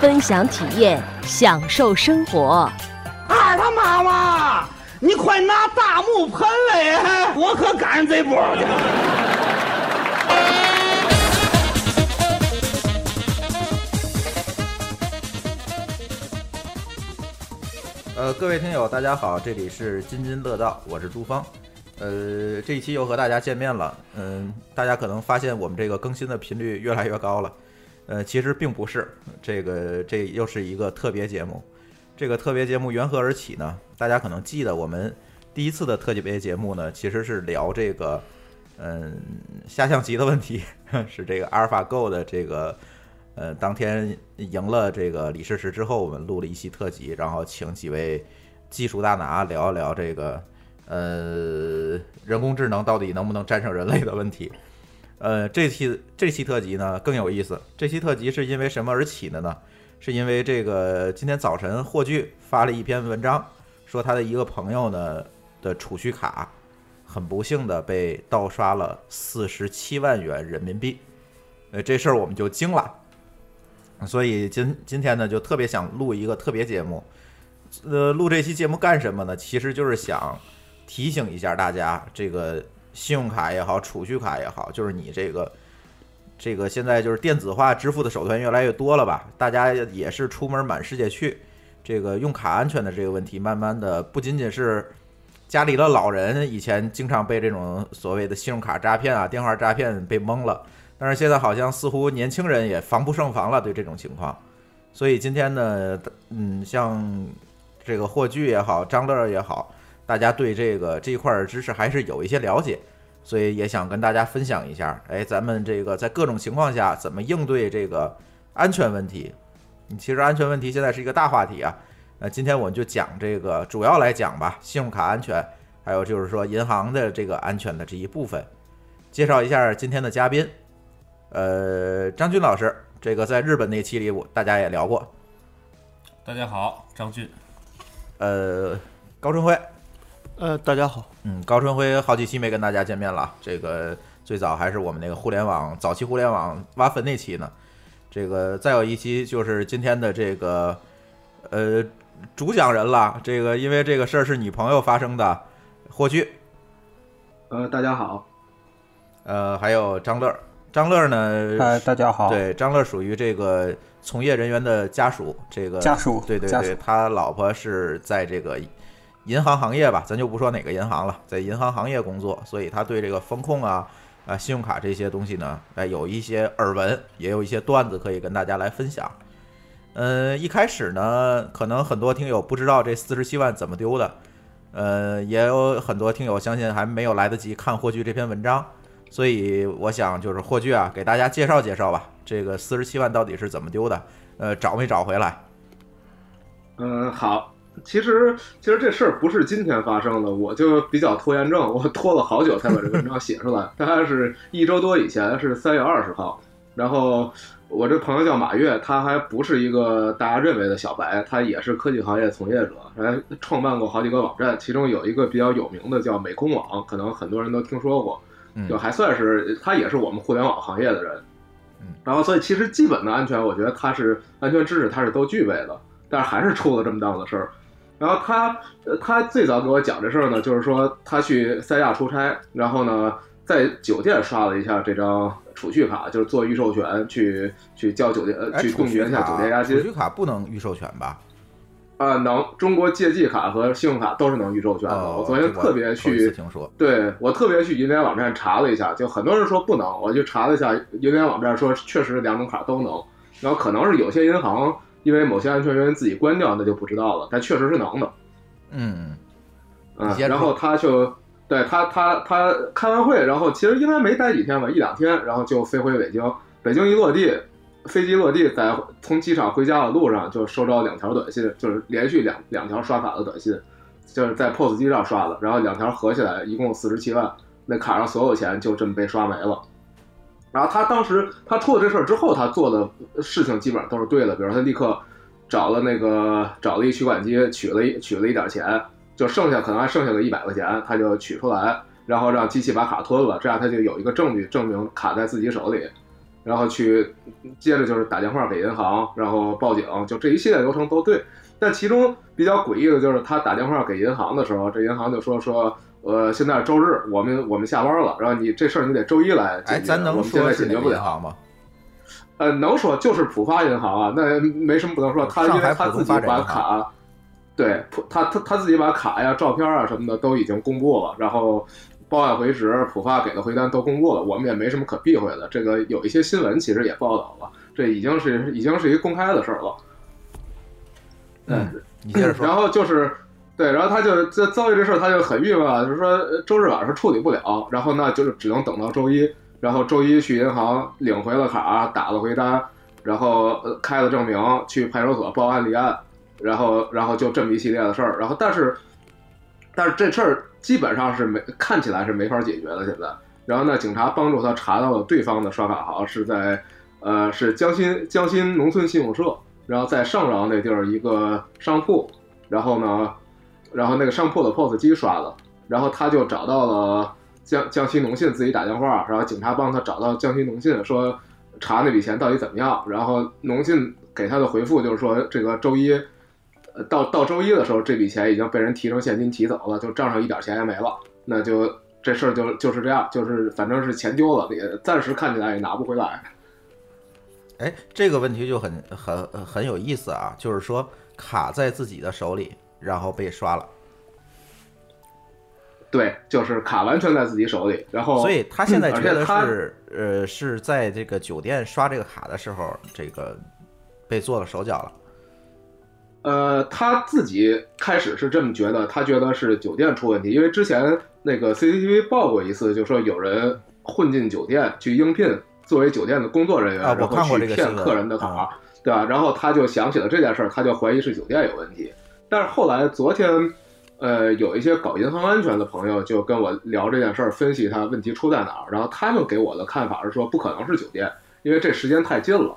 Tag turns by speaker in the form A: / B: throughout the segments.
A: 分享体验，享受生活。
B: 二他妈妈，你快拿大木盆来，我可赶上这波。
C: 呃，各位听友，大家好，这里是津津乐道，我是朱芳。呃，这一期又和大家见面了。嗯，大家可能发现我们这个更新的频率越来越高了。呃，其实并不是，这个这又是一个特别节目。这个特别节目缘何而起呢？大家可能记得我们第一次的特别节目呢，其实是聊这个嗯下象棋的问题，是这个阿尔法 Go 的这个呃当天赢了这个李世石之后，我们录了一期特辑，然后请几位技术大拿聊一聊这个呃人工智能到底能不能战胜人类的问题。呃，这期这期特辑呢更有意思。这期特辑是因为什么而起的呢？是因为这个今天早晨霍炬发了一篇文章，说他的一个朋友呢的储蓄卡很不幸的被盗刷了四十七万元人民币。呃，这事儿我们就惊了，所以今今天呢就特别想录一个特别节目。呃，录这期节目干什么呢？其实就是想提醒一下大家，这个信用卡也好，储蓄卡也好，就是你这个。这个现在就是电子化支付的手段越来越多了吧？大家也是出门满世界去，这个用卡安全的这个问题，慢慢的不仅仅是家里的老人以前经常被这种所谓的信用卡诈骗啊、电话诈骗被蒙了，但是现在好像似乎年轻人也防不胜防了，对这种情况。所以今天呢，嗯，像这个霍炬也好，张乐也好，大家对这个这一块知识还是有一些了解。所以也想跟大家分享一下，哎，咱们这个在各种情况下怎么应对这个安全问题？其实安全问题现在是一个大话题啊。那今天我们就讲这个，主要来讲吧，信用卡安全，还有就是说银行的这个安全的这一部分。介绍一下今天的嘉宾，呃，张军老师，这个在日本那期里我大家也聊过。
D: 大家好，张俊。
C: 呃，高春辉。
E: 呃，大家好。
C: 嗯，高春辉好几期没跟大家见面了。这个最早还是我们那个互联网早期互联网挖坟那期呢。这个再有一期就是今天的这个呃主讲人了。这个因为这个事儿是你朋友发生的，霍去。
F: 呃，大家好。
C: 呃，还有张乐。张乐呢？
E: 嗨，大家好。
C: 对，张乐属于这个从业人员的家属。这个
E: 家属。
C: 对对对，他老婆是在这个。银行行业吧，咱就不说哪个银行了，在银行行业工作，所以他对这个风控啊、啊信用卡这些东西呢，哎，有一些耳闻，也有一些段子可以跟大家来分享。嗯，一开始呢，可能很多听友不知道这四十七万怎么丢的，呃，也有很多听友相信还没有来得及看霍炬这篇文章，所以我想就是霍炬啊，给大家介绍介绍吧，这个四十七万到底是怎么丢的，呃，找没找回来？
F: 嗯，好。其实，其实这事儿不是今天发生的，我就比较拖延症，我拖了好久才把这文章写出来。大概是一周多以前，是三月二十号。然后我这朋友叫马跃，他还不是一个大家认为的小白，他也是科技行业从业者，还创办过好几个网站，其中有一个比较有名的叫美空网，可能很多人都听说过，就还算是他也是我们互联网行业的人。然后，所以其实基本的安全，我觉得他是安全知识他是都具备的，但是还是出了这么档子事儿。然后他，他最早给我讲这事儿呢，就是说他去三亚出差，然后呢在酒店刷了一下这张储蓄卡，就是做预授权去去交酒店，去冻结一下酒店押金。
C: 储蓄卡不能预授权吧？
F: 啊，能。中国借记卡和信用卡都是能预授权的。我昨天特别去，
C: 听说。
F: 对我特别去银联网站查了一下，就很多人说不能，我就查了一下银联网站说确实两种卡都能，然后可能是有些银行。因为某些安全原因自己关掉，那就不知道了。但确实是能的，
C: 嗯
F: 嗯，然后他就对他他他开完会，然后其实应该没待几天吧，一两天，然后就飞回北京。北京一落地，飞机落地，在从机场回家的路上就收到两条短信，就是连续两两条刷卡的短信，就是在 POS 机上刷的，然后两条合起来一共四十七万，那卡上所有钱就这么被刷没了。然后他当时他出了这事儿之后，他做的事情基本上都是对的，比如他立刻找了那个找了一取款机，取了一取了一点钱，就剩下可能还剩下个一百块钱，他就取出来，然后让机器把卡吞了，这样他就有一个证据证明卡在自己手里，然后去接着就是打电话给银行，然后报警，就这一系列流程都对。但其中比较诡异的就是他打电话给银行的时候，这银行就说说。呃，现在是周日，我们我们下班了，然后你这事儿你得周一来解决。
C: 哎，咱能
F: 我们现在
C: 说
F: 解决不了。
C: 吗？
F: 呃，能说就是浦发银行啊，那没什么不能说。他因为他自己把卡，对，浦他他他自己把卡呀、照片啊什么的都已经公布了，然后报案回执、浦发给的回单都公布了，我们也没什么可避讳的。这个有一些新闻其实也报道了，这已经是已经是一个公开的事儿了。
C: 嗯，你接着说。
F: 然后就是对，然后他就这遭遇这事儿，他就很郁闷啊，就是说周日晚上处理不了，然后那就是只能等到周一，然后周一去银行领回了卡，打了回单，然后开了证明，去派出所报案立案，然后然后就这么一系列的事儿，然后但是但是这事儿基本上是没看起来是没法解决的现在，然后呢，警察帮助他查到了对方的刷卡行是在呃是江新江新农村信用社，然后在上饶那地儿一个商铺，然后呢，然后那个商铺的 POS 机刷的，然后他就找到了江江西农信自己打电话，然后警察帮他找到江西农信说查那笔钱到底怎么样，然后农信给他的回复就是说这个周一。呃，到到周一的时候，这笔钱已经被人提成现金提走了，就账上一点钱也没了，那就这事儿就就是这样，就是反正是钱丢了，也暂时看起来也拿不回来。
C: 哎，这个问题就很很很有意思啊，就是说卡在自己的手里，然后被刷了，
F: 对，就是卡完全在自己手里，然后
C: 所以他现在觉得是呃是在这个酒店刷这个卡的时候，这个被做了手脚了。
F: 呃，他自己开始是这么觉得，他觉得是酒店出问题，因为之前那个 CCTV 报过一次，就说有人混进酒店去应聘作为酒店的工作人员，然后
C: 看过
F: 去
C: 这个
F: 骗客人的卡，
C: 啊
F: 对吧？然后他就想起了这件事儿，他就怀疑是酒店有问题。但是后来昨天，呃，有一些搞银行安全的朋友就跟我聊这件事儿，分析他问题出在哪儿。然后他们给我的看法是说，不可能是酒店，因为这时间太近了。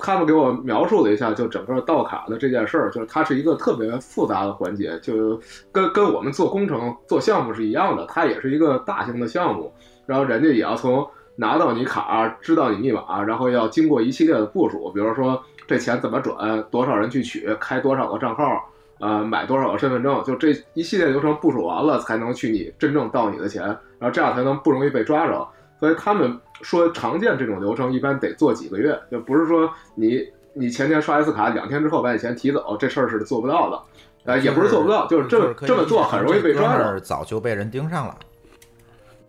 F: 他们给我描述了一下，就整个盗卡的这件事儿，就是它是一个特别复杂的环节，就跟跟我们做工程、做项目是一样的，它也是一个大型的项目，然后人家也要从拿到你卡、知道你密码，然后要经过一系列的部署，比如说这钱怎么转，多少人去取，开多少个账号，呃，买多少个身份证，就这一系列流程部署完了，才能去你真正到你的钱，然后这样才能不容易被抓着。所以他们说，常见这种流程一般得做几个月，就不是说你你前天刷一次卡，两天之后把你钱提走，这事儿是做不到的。呃，也不是做不到，就是这么这么做很容易被抓着。
C: 早就被人盯上了。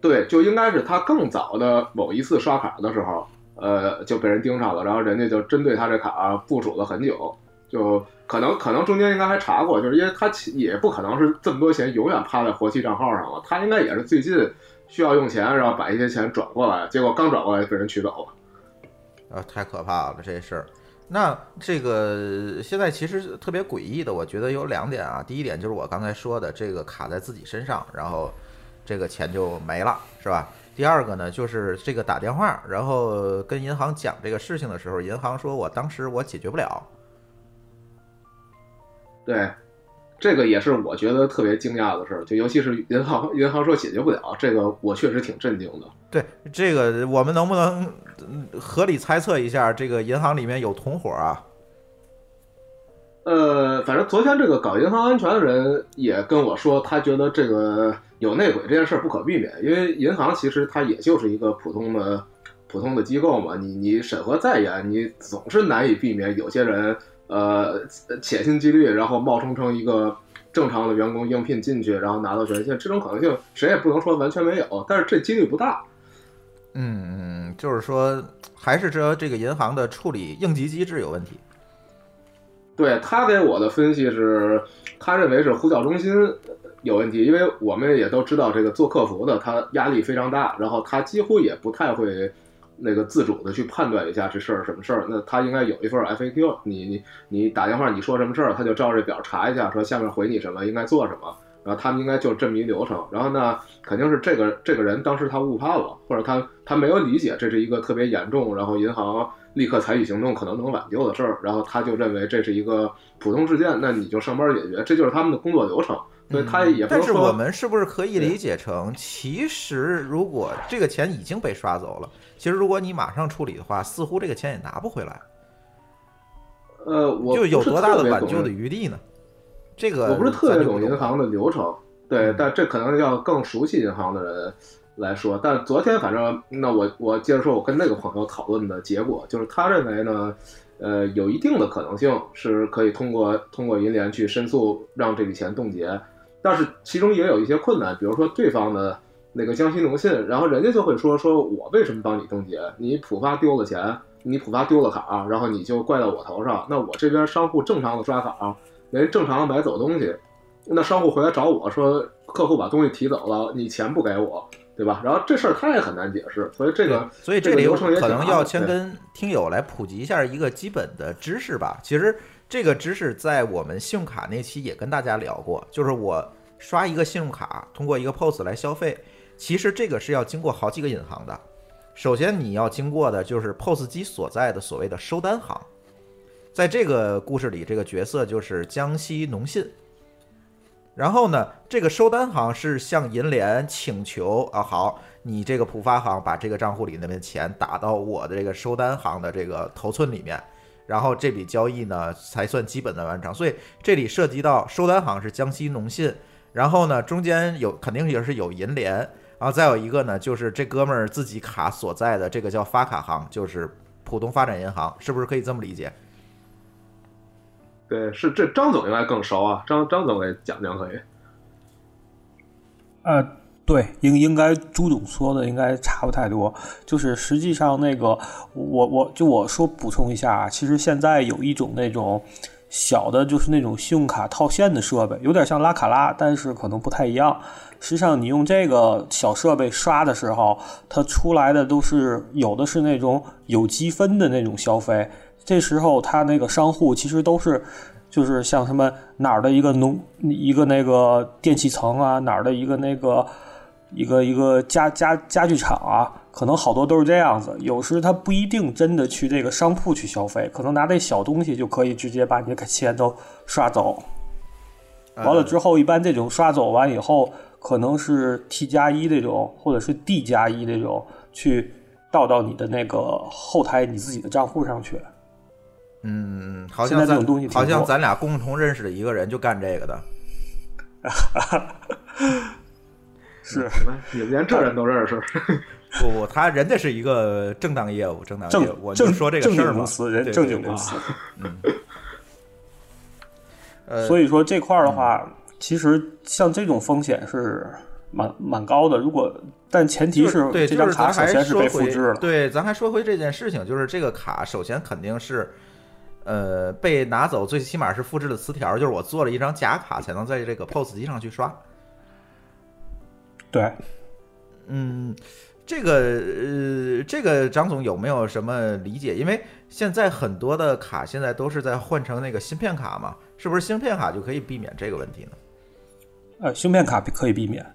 F: 对，就应该是他更早的某一次刷卡的时候，呃，就被人盯上了，然后人家就针对他这卡部署了很久，就可能可能中间应该还查过，就是因为他也不可能是这么多钱永远趴在活期账号上了，他应该也是最近需要用钱，然后把一些钱转过来，结果刚转过来就被人取走了。
C: 啊，太可怕了这事儿。那这个现在其实特别诡异的，我觉得有两点啊。第一点就是我刚才说的，这个卡在自己身上，然后这个钱就没了，是吧？第二个呢，就是这个打电话，然后跟银行讲这个事情的时候，银行说我当时我解决不了。
F: 对，这个也是我觉得特别惊讶的事儿，就尤其是银行银行说解决不了，这个我确实挺震惊的。
C: 对这个，我们能不能嗯合理猜测一下，这个银行里面有同伙啊？
F: 呃，反正昨天这个搞银行安全的人也跟我说，他觉得这个有内鬼这件事不可避免，因为银行其实它也就是一个普通的普通的机构嘛，你你审核再严，你总是难以避免有些人呃潜心积虑，然后冒充成一个正常的员工应聘进去，然后拿到权限，这种可能性谁也不能说完全没有，但是这几率不大。
C: 嗯嗯，就是说还是说这个银行的处理应急机制有问题。
F: 对他给我的分析是，他认为是呼叫中心有问题，因为我们也都知道这个做客服的他压力非常大，然后他几乎也不太会那个自主的去判断一下这事儿什么事儿，那他应该有一份 FAQ，你你你打电话你说什么事儿，他就照这表查一下，说下面回你什么，应该做什么，然后他们应该就这么一流程。然后呢，肯定是这个这个人当时他误判了，或者他他没有理解这是一个特别严重，然后银行立刻采取行动可能能挽救的事儿，然后他就认为这是一个普通事件，那你就上班解决，这就是他们的工作流程。所以他也不
C: 但是我们是不是可以理解成，其实如果这个钱已经被刷走了，其实如果你马上处理的话，似乎这个钱也拿不回来，
F: 呃，我
C: 就有多大的挽救的余地呢？这个
F: 我不是特别懂银行的流程，对
C: 嗯，
F: 但这可能要更熟悉银行的人来说。但昨天反正，那我我接着说，我跟那个朋友讨论的结果，就是他认为呢，呃，有一定的可能性是可以通过通过银联去申诉让这笔钱冻结，但是其中也有一些困难，比如说对方的那个江西农信，然后人家就会说说我为什么帮你冻结？你浦发丢了钱，你浦发丢了卡，然后你就怪到我头上，那我这边商户正常的刷卡。人正常的买走东西，那商户回来找我说，客户把东西提走了，你钱不给我，对吧？然后这事儿他也很难解释，所以这个
C: 所以这
F: 个流程也
C: 可能要先跟听友来普及一下一个基本的知识吧。其实这个知识在我们信用卡那期也跟大家聊过，就是我刷一个信用卡，通过一个 POS 来消费，其实这个是要经过好几个银行的。首先你要经过的就是 POS 机所在的所谓的收单行，在这个故事里，这个角色就是江西农信。然后呢，这个收单行是向银联请求啊，好，你这个浦发行把这个账户里那边钱打到我的这个收单行的这个头寸里面，然后这笔交易呢才算基本的完成。所以这里涉及到收单行是江西农信，然后呢中间有肯定也是有银联，然后再有一个呢就是这哥们儿自己卡所在的这个叫发卡行，就是浦东发展银行，是不是可以这么理解？
F: 对是这张总应该更熟啊，张张总给讲讲可以。
E: 呃，对，应应该朱总说的应该差不太多。就是实际上那个，我我就我说补充一下啊，其实现在有一种那种小的，就是那种信用卡套现的设备，有点像拉卡拉，但是可能不太一样。实际上，你用这个小设备刷的时候，它出来的都是有的是那种有积分的那种消费。这时候，它那个商户其实都是，就是像什么哪儿的一个农一个那个电器城啊，哪儿的一个那个一个一个家家家具厂啊，可能好多都是这样子。有时他不一定真的去这个商铺去消费，可能拿这小东西就可以直接把你的钱都刷走。完了之后，一般这种刷走完以后，可能是 T 加一这种，或者是 D 加一这种，去倒到你的那个后台你自己的账户上去。
C: 嗯，好
E: 现在这种东西
C: 好像咱俩共同认识的一个人就干这个的。
E: 是
F: 你们连这人都认识，
C: 不不，他人家是一个正当业务，正当
E: 正
C: 业务，我就
E: 正
C: 说这个事儿嘛
E: 正经公。司，人正经公司。
C: 呃，
E: 所以说这块儿的话，其实像这种风险是蛮蛮高的。如果但前提
C: 是对，
E: 这张卡首先是被复制了，
C: 对，咱还说回这件事情，就是这个卡首先肯定是，呃，被拿走，最起码是复制的磁条，就是我做了一张假卡才能在这个 POS 机上去刷。
E: 对，
C: 嗯，这个呃，这个张总有没有什么理解？因为现在很多的卡现在都是在换成那个芯片卡嘛，是不是芯片卡就可以避免这个问题呢？
E: 呃，芯片卡可以避免，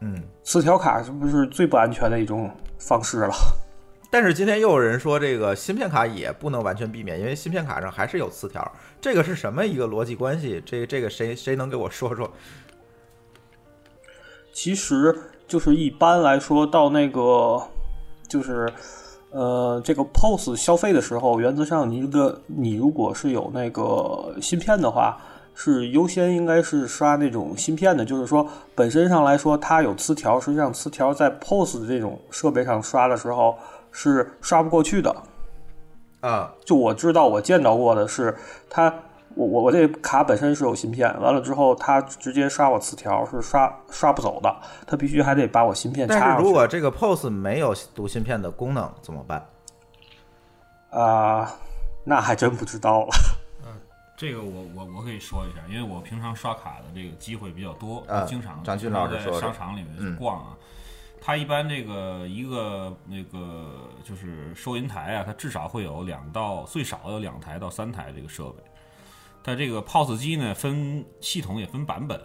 C: 嗯，
E: 磁条卡是不是最不安全的一种方式了？
C: 但是今天又有人说这个芯片卡也不能完全避免，因为芯片卡上还是有磁条，这个是什么一个逻辑关系？这这个谁谁能给我说说？
E: 其实就是一般来说，到那个就是呃这个 POS 消费的时候，原则上你这个你如果是有那个芯片的话，是优先应该是刷那种芯片的。就是说本身上来说，它有磁条，实际上磁条在 POS 的这种设备上刷的时候是刷不过去的。
C: 啊，
E: 就我知道我见到过的是，它我我我这卡本身是有芯片，完了之后它直接刷我磁条是刷刷不走的，它必须还得把我芯片插
C: 但。是如果这个 POS 没有读芯片的功能怎么办？
E: 啊、那还真不知道了。
D: 这个我我我可以说一下，因为我平常刷卡的这个机会比较多，
C: 啊
D: 经常
C: 张军老师说说
D: 在商场里面逛啊。它一般这个一个那个就是收银台啊，它至少会有两到最少有两台到三台这个设备。它这个 POS 机呢，分系统也分版本，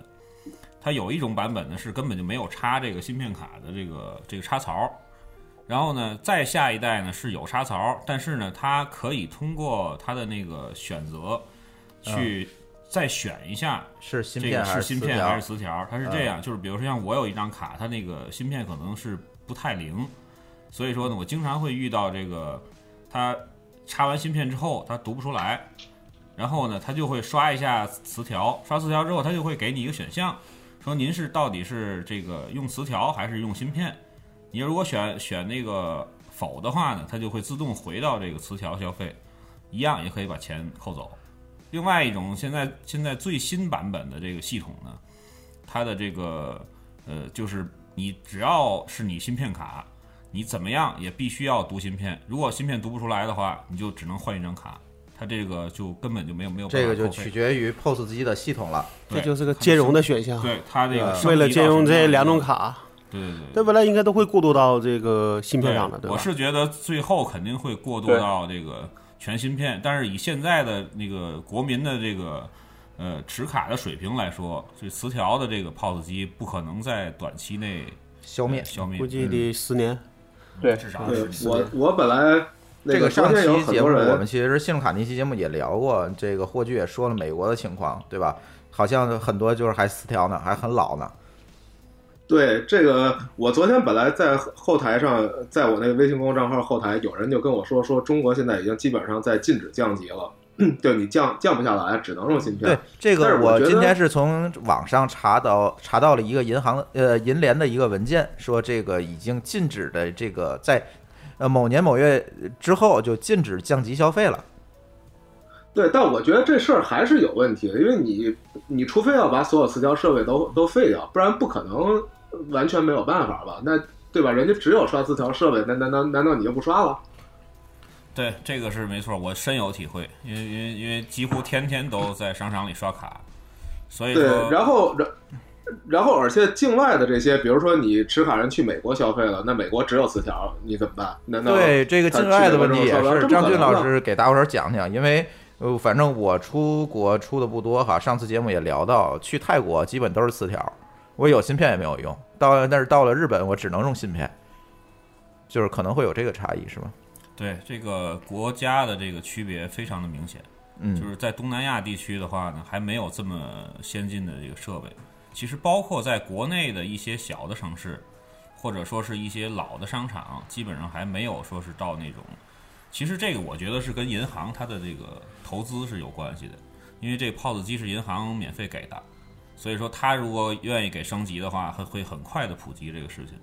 D: 它有一种版本呢是根本就没有插这个芯片卡的这个这个插槽，然后呢，再下一代呢是有插槽，但是呢，它可以通过它的那个选择去再选一下
C: 是芯
D: 这个
C: 是
D: 是芯片还是磁条？它是这样，就是比如说像我有一张卡，它那个芯片可能是不太灵，所以说呢，我经常会遇到这个，它插完芯片之后它读不出来，然后呢，它就会刷一下磁条，刷磁条之后，它就会给你一个选项，说您是到底是这个用磁条还是用芯片？你如果选选那个否的话呢，它就会自动回到这个磁条消费，一样也可以把钱扣走。另外一种，现在现在最新版本的这个系统呢，它的这个呃，就是你只要是你芯片卡，你怎么样也必须要读芯片。如果芯片读不出来的话，你就只能换一张卡，它这个就根本就没有没有办
C: 这个就取决于 POS 机的系统了。
G: 这就是个兼容的选项。
D: 对它这个
G: 为了兼容这两种卡，
D: 对对对
G: 这未来应该都会过渡到这个芯片上的，对吧？
D: 我是觉得最后肯定会过渡到这个全芯片，但是以现在的那个国民的这个呃持卡的水平来说，这磁条的这个 POS 机不可能在短期内
C: 消灭
D: 消灭
G: 估，计得十年。
E: 对
D: 至少
F: 对
D: 是
F: 我我本来那
C: 这个上期节目我们其实信用卡那期节目也聊过，这个霍炬也说了美国的情况，对吧？好像很多就是还磁条呢，还很老呢。
F: 对这个，我昨天本来在后台上，在我那个微信公众账号后台，有人就跟我说，说中国现在已经基本上在禁止降级了，就你降降不下来，只能用芯片对。
C: 这个，
F: 我
C: 今天是从网上查到查到了一个银行呃银联的一个文件，说这个已经禁止的这个在呃某年某月之后就禁止降级消费了。
F: 对，但我觉得这事儿还是有问题的，因为你你除非要把所有磁条设备都都废掉，不然不可能完全没有办法吧？那对吧？人家只有刷磁条设备，那难道难道你就不刷了？
D: 对，这个是没错，我深有体会，因为因为因为几乎天天都在商场里刷卡，所以
F: 对，然后然然后而且境外的这些，比如说你持卡人去美国消费了，那美国只有磁条，你怎么办？难道
C: 对这个境外的问题也是张俊老师给大伙儿讲讲，因为呃反正我出国出的不多哈，上次节目也聊到，去泰国基本都是磁条，我有芯片也没有用，到但是到了日本我只能用芯片，就是可能会有这个差异是吗？
D: 对这个国家的这个区别非常的明显。
C: 嗯，
D: 就是在东南亚地区的话呢，还没有这么先进的这个设备。其实包括在国内的一些小的城市，或者说是一些老的商场，基本上还没有说是到那种。其实这个我觉得是跟银行它的这个投资是有关系的，因为这 POS 机是银行免费给的，所以说它如果愿意给升级的话，它会很快的普及这个事情。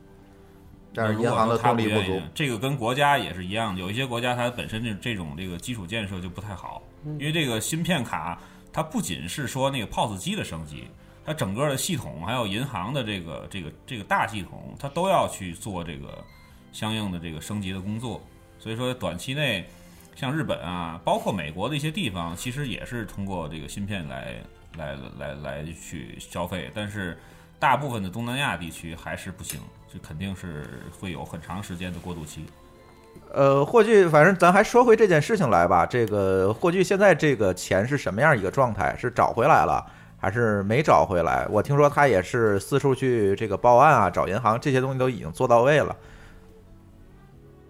C: 但是
D: 如果
C: 银行的
D: 说他
C: 动力不足
D: 愿意，这个跟国家也是一样的。有一些国家它本身这这种这个基础建设就不太好，因为这个芯片卡它不仅是说那个 POS 机的升级，它整个的系统还有银行的这个这个这个大系统，它都要去做这个相应的这个升级的工作。所以说短期内，像日本啊，包括美国的一些地方，其实也是通过这个芯片来来来来去消费，但是大部分的东南亚地区还是不行，这肯定是会有很长时间的过渡期。
C: 呃，霍炬，反正咱还说回这件事情来吧。这个霍炬现在这个钱是什么样一个状态？是找回来了，还是没找回来？我听说他也是四处去这个报案啊，找银行，这些东西都已经做到位了。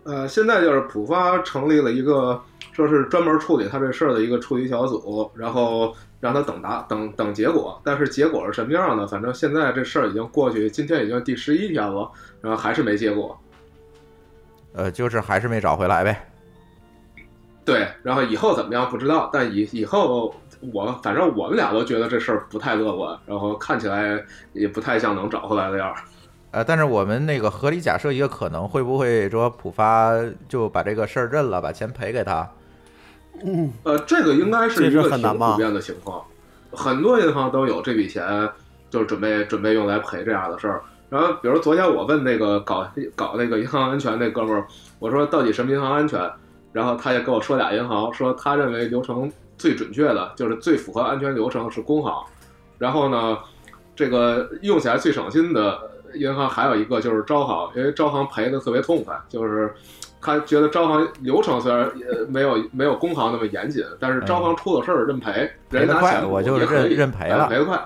F: 呃，现在就是浦发成立了一个，说是专门处理他这事儿的一个处理小组，然后让他等答等等结果。但是结果是什么样的？反正现在这事儿已经过去，今天已经第十一天了，然后还是没结果。
C: 呃，就是还是没找回来呗。
F: 对，然后以后怎么样不知道，但以以后我反正我们俩都觉得这事儿不太乐观，然后看起来也不太像能找回来的样儿。
C: 呃，但是我们那个合理假设一个可能，会不会说浦发就把这个事儿认了，把钱赔给他？
G: 嗯，
F: 呃，这个应该是一个
G: 很
F: 普遍的情况，很多银行都有这笔钱，就是准备准备用来赔这样的事儿。然后，比如昨天我问那个搞搞那个银行安全那哥们儿，我说到底什么银行安全？然后他也跟我说俩银行，说他认为流程最准确的，就是最符合安全流程是工行。然后呢，这个用起来最省心的银行还有一个就是招行，因为招行赔的特别痛快，就是他觉得招行流程虽然呃没有没有工行那么严谨，但是招行出了事儿认赔，人家拿钱
C: 我就认认赔了
F: 赔得快。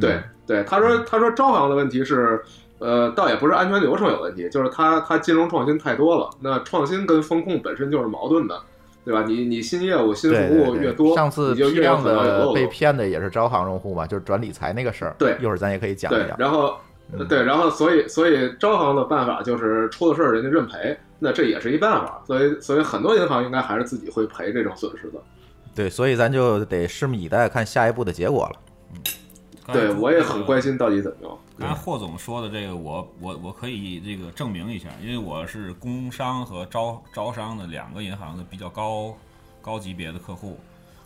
F: 对
C: 嗯
F: 对，他说他说招行的问题是。呃，倒也不是安全流程有问题，就是他他金融创新太多了。那创新跟风控本身就是矛盾的，对吧？你你新业务、新服务
C: 对对
F: 越多，
C: 上次
F: 你就
C: 批量
F: 越有可能有
C: 的被。骗的也是招行用户嘛，就是转理财那个事儿。
F: 对
C: 一会儿咱也可以讲一
F: 对，
C: 讲。
F: 然后
C: 嗯
F: 对，然后所以所以招行的办法就是出了事儿人家认赔，那这也是一办法。所以所以很多银行应该还是自己会赔这种损失的。
C: 对，所以咱就得拭目以待，看下一步的结果了。
F: 嗯对我也很关心到底怎么样。
D: 刚才霍总说的这个，我我我可以这个证明一下，因为我是工商和招招商的两个银行的比较高高级别的客户。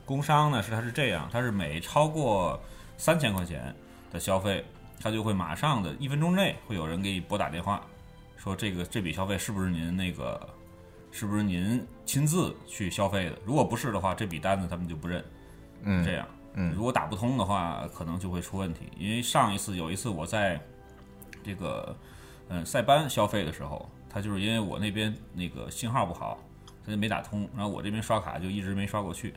D: 工商呢是它是这样，它是每超过三千块钱的消费，它就会马上的一分钟内会有人给你拨打电话，说这个这笔消费是不是您那个是不是您亲自去消费的？如果不是的话，这笔单子他们就不认。
C: 嗯，
D: 这样。
C: 嗯
D: 如果打不通的话，可能就会出问题。因为上一次有一次我在这个嗯塞班消费的时候，他就是因为我那边那个信号不好，他就没打通，然后我这边刷卡就一直没刷过去。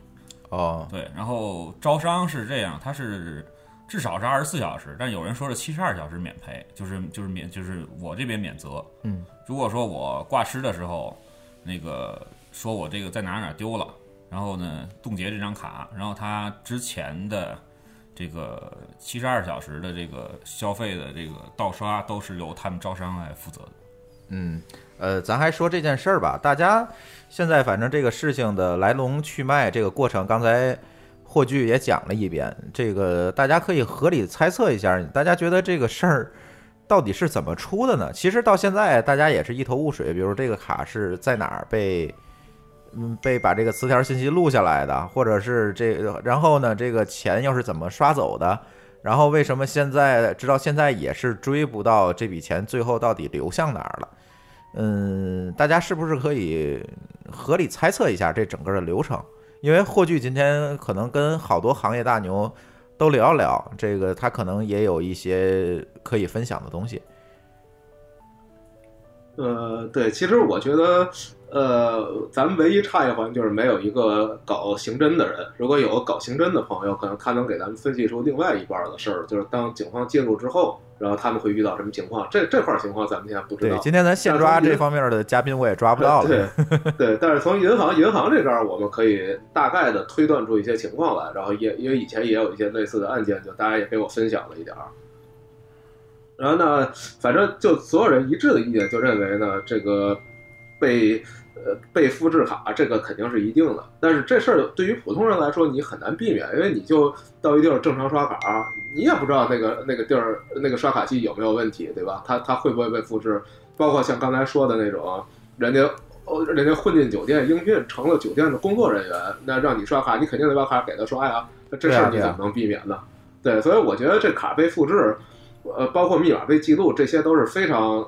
C: 哦，
D: 对，然后招商是这样，他是至少是二十四小时，但有人说是七十二小时免赔，就是就是免就是我这边免责。
C: 嗯，
D: 如果说我挂失的时候，那个说我这个在哪哪儿丢了，然后呢冻结这张卡，然后他之前的这个七十二小时的这个消费的这个盗刷都是由他们招商来负责的。
C: 嗯，呃，咱还说这件事儿吧，大家现在反正这个事情的来龙去脉，这个过程，刚才霍炬也讲了一遍，这个大家可以合理猜测一下，大家觉得这个事儿到底是怎么出的呢？其实到现在大家也是一头雾水，比如这个卡是在哪儿被。嗯，被把这个词条信息录下来的，或者是这，然后呢，这个钱又是怎么刷走的？然后为什么现在直到现在也是追不到这笔钱最后到底流向哪儿了？嗯，大家是不是可以合理猜测一下这整个的流程？因为霍炬今天可能跟好多行业大牛都聊一聊，这个他可能也有一些可以分享的东西。
F: 呃，对，其实我觉得，呃，咱们唯一差一环就是没有一个搞刑侦的人。如果有搞刑侦的朋友，可能他能给咱们分析出另外一半的事儿，就是当警方介入之后，然后他们会遇到什么情况。这这块情况咱们现在不知
C: 对
F: 道。，
C: 今天咱现抓这方面的嘉宾我也抓不到了。
F: 对对，但是从银行银行这边，我们可以大概的推断出一些情况来，然后也因为以前也有一些类似的案件，就大家也给我分享了一点儿。然后呢，反正就所有人一致的意见就认为呢，这个被呃被复制卡这个肯定是一定的，但是这事儿对于普通人来说你很难避免，因为你就到一地儿正常刷卡，你也不知道那个那个地儿那个刷卡机有没有问题，对吧？它它会不会被复制？包括像刚才说的那种，人家哦，人家混进酒店应聘成了酒店的工作人员，那让你刷卡，你肯定得把卡给他刷呀。那这事儿你怎么能避免呢？对，所以我觉得这卡被复制，呃，包括密码被记录，这些都是非常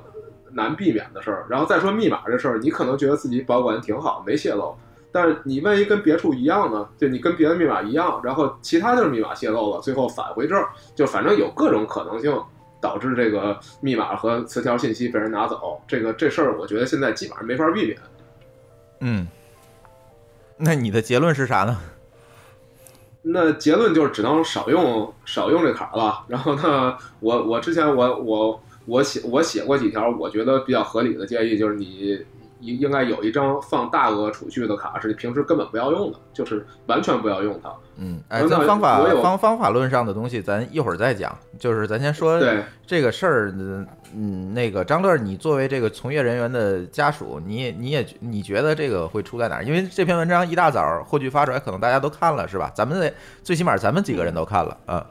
F: 难避免的事儿。然后再说密码这事儿，你可能觉得自己保管挺好，没泄露，但是你万一跟别处一样呢？就你跟别的密码一样，然后其他地儿密码泄露了，最后返回这儿，就反正有各种可能性。导致这个密码和词条信息被人拿走，这个这事儿，我觉得现在基本上没法避免。
C: 嗯，那你的结论是啥呢？
F: 那结论就是只能少用少用这卡了。然后呢，我我之前我我我写我写过几条我觉得比较合理的建议，就是你应应该有一张放大额储蓄的卡，是你平时根本不要用的，就是完全不要用它。
C: 嗯，哎，
F: 那
C: 咱方法方方法论上的东西，咱一会儿再讲。就是咱先说
F: 对
C: 这个事儿，嗯嗯，那个张乐，你作为这个从业人员的家属，你也你也你觉得这个会出在哪儿？因为这篇文章一大早后续发出来，可能大家都看了，是吧？咱们得最起码咱们几个人都看了啊。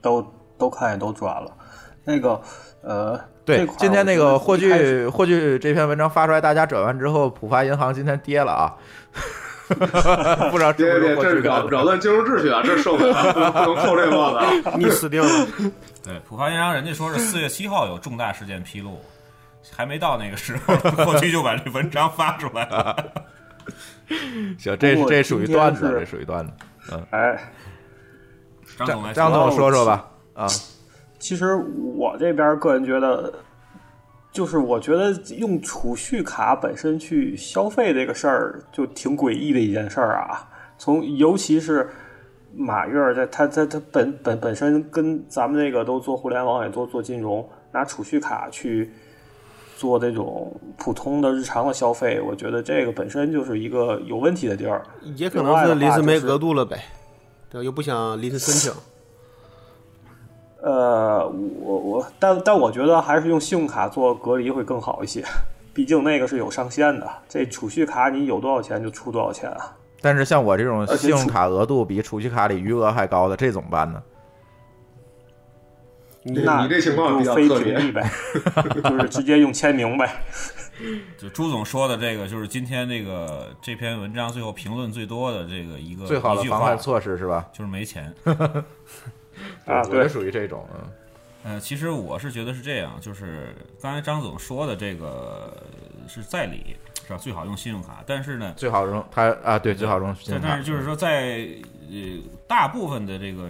E: 都都看也都转了。那个呃，
C: 对今天那个霍炬霍炬这篇文章发出来，大家转完之后，浦发银行今天跌了啊，不知道是不是
F: 别别，这是。扰扰乱金融秩序啊，这受不了，不能不能扣这帽子啊。
G: 你死定了！
D: 对，浦发银行人家说是四月七号有重大事件披露，还没到那个时候，过去就把这文章发出来了。
C: 行，这
E: 不过
C: 这属于段子，这属于段子。
E: 嗯哎，
D: 张总来
C: 张总说说吧。啊，
E: 其实我这边个人觉得，就是我觉得用储蓄卡本身去消费这个事儿，就挺诡异的一件事儿啊。从尤其是马月在，他他他本本本身跟咱们这个都做互联网，也做做金融，拿储蓄卡去做这种普通的日常的消费，我觉得这个本身就是一个有问题的地儿。
G: 也可能是临时没额度了呗，对？又不想临时申请。
E: 呃，我我，但但我觉得还是用信用卡做隔离会更好一些，毕竟那个是有上限的。这储蓄卡你有多少钱就出多少钱啊。
C: 但是像我这种信用卡额度比储蓄卡里余额还高的，这怎么办呢？
E: 那
F: 你这情况比较
E: 非
F: 特别
E: 屏蔽呗，就是直接用签名呗。
D: 就朱总说的这个，就是今天这个这篇文章最后评论最多的这个一个
C: 最好的防范措施是吧？
D: 就是没钱。
E: 啊
C: 我就属于这种，嗯。
D: 呃，其实我是觉得是这样，就是刚才张总说的这个是在理，是吧？最好用信用卡，但是呢，
C: 最好用他啊，对，最好用信
D: 但
C: 用卡。
D: 但是就是说，在呃大部分的这个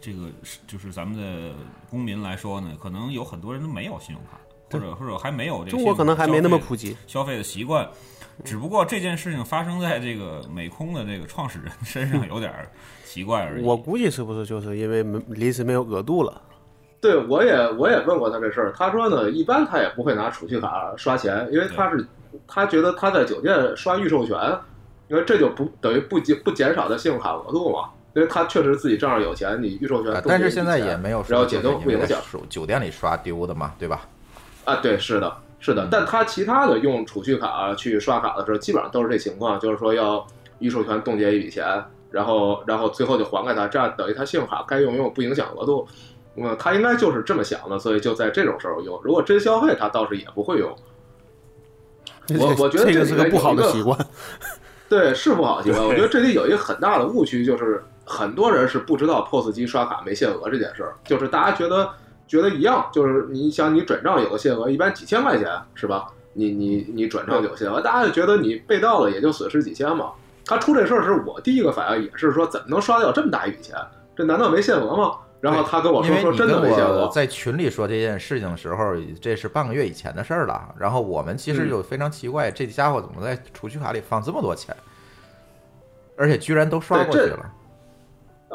D: 这个是就是咱们的公民来说呢，可能有很多人都没有信用卡，或者或者还没有这个
G: 中国可能还没那么普
D: 及
G: 及。
D: 消费的习惯。只不过这件事情发生在这个美空的这个创始人身上 有点儿奇怪而已。
G: 我估计是不是就是因为没临时没有额度了？
F: 对，我也我也问过他这事儿，他说呢，一般他也不会拿储蓄卡刷钱，因为他是他觉得他在酒店刷预授权，因为这就不等于不减不减少他信用卡额度嘛，因为他确实自己账上有钱，你预授权
C: 但是现在也没有说
F: 然后解冻不影响
C: 在酒店里刷丢的嘛，对吧？
F: 啊，对，是的，是的，但他其他的用储蓄卡去刷卡的时候，基本上都是这情况，就是说要预授权冻结一笔钱，然后然后最后就还给他，这样等于他信用卡该用用，不影响额度。嗯，他应该就是这么想的，所以就在这种时候用。如果真消费，他倒是也不会用。我我觉得
G: 这是个不好的习惯。
F: 对，是不好习惯。我觉得这里有一个很大的误区，就是很多人是不知道 POS 机刷卡没限额这件事儿，就是大家觉得觉得一样，就是你想你转账有个限额，一般几千块钱是吧？你你你转账有限额，大家就觉得你被盗了也就损失几千嘛。他出这事儿时，我第一个反应也是说，怎么能刷掉这么大一笔钱？这难道没限额吗？然后他跟我说说真的没限额，
C: 在群里说这件事情的时候，这是半个月以前的事儿了。然后我们其实
F: 嗯
C: 就非常奇怪，这家伙怎么在储蓄卡里放这么多钱，而且居然都刷过去了。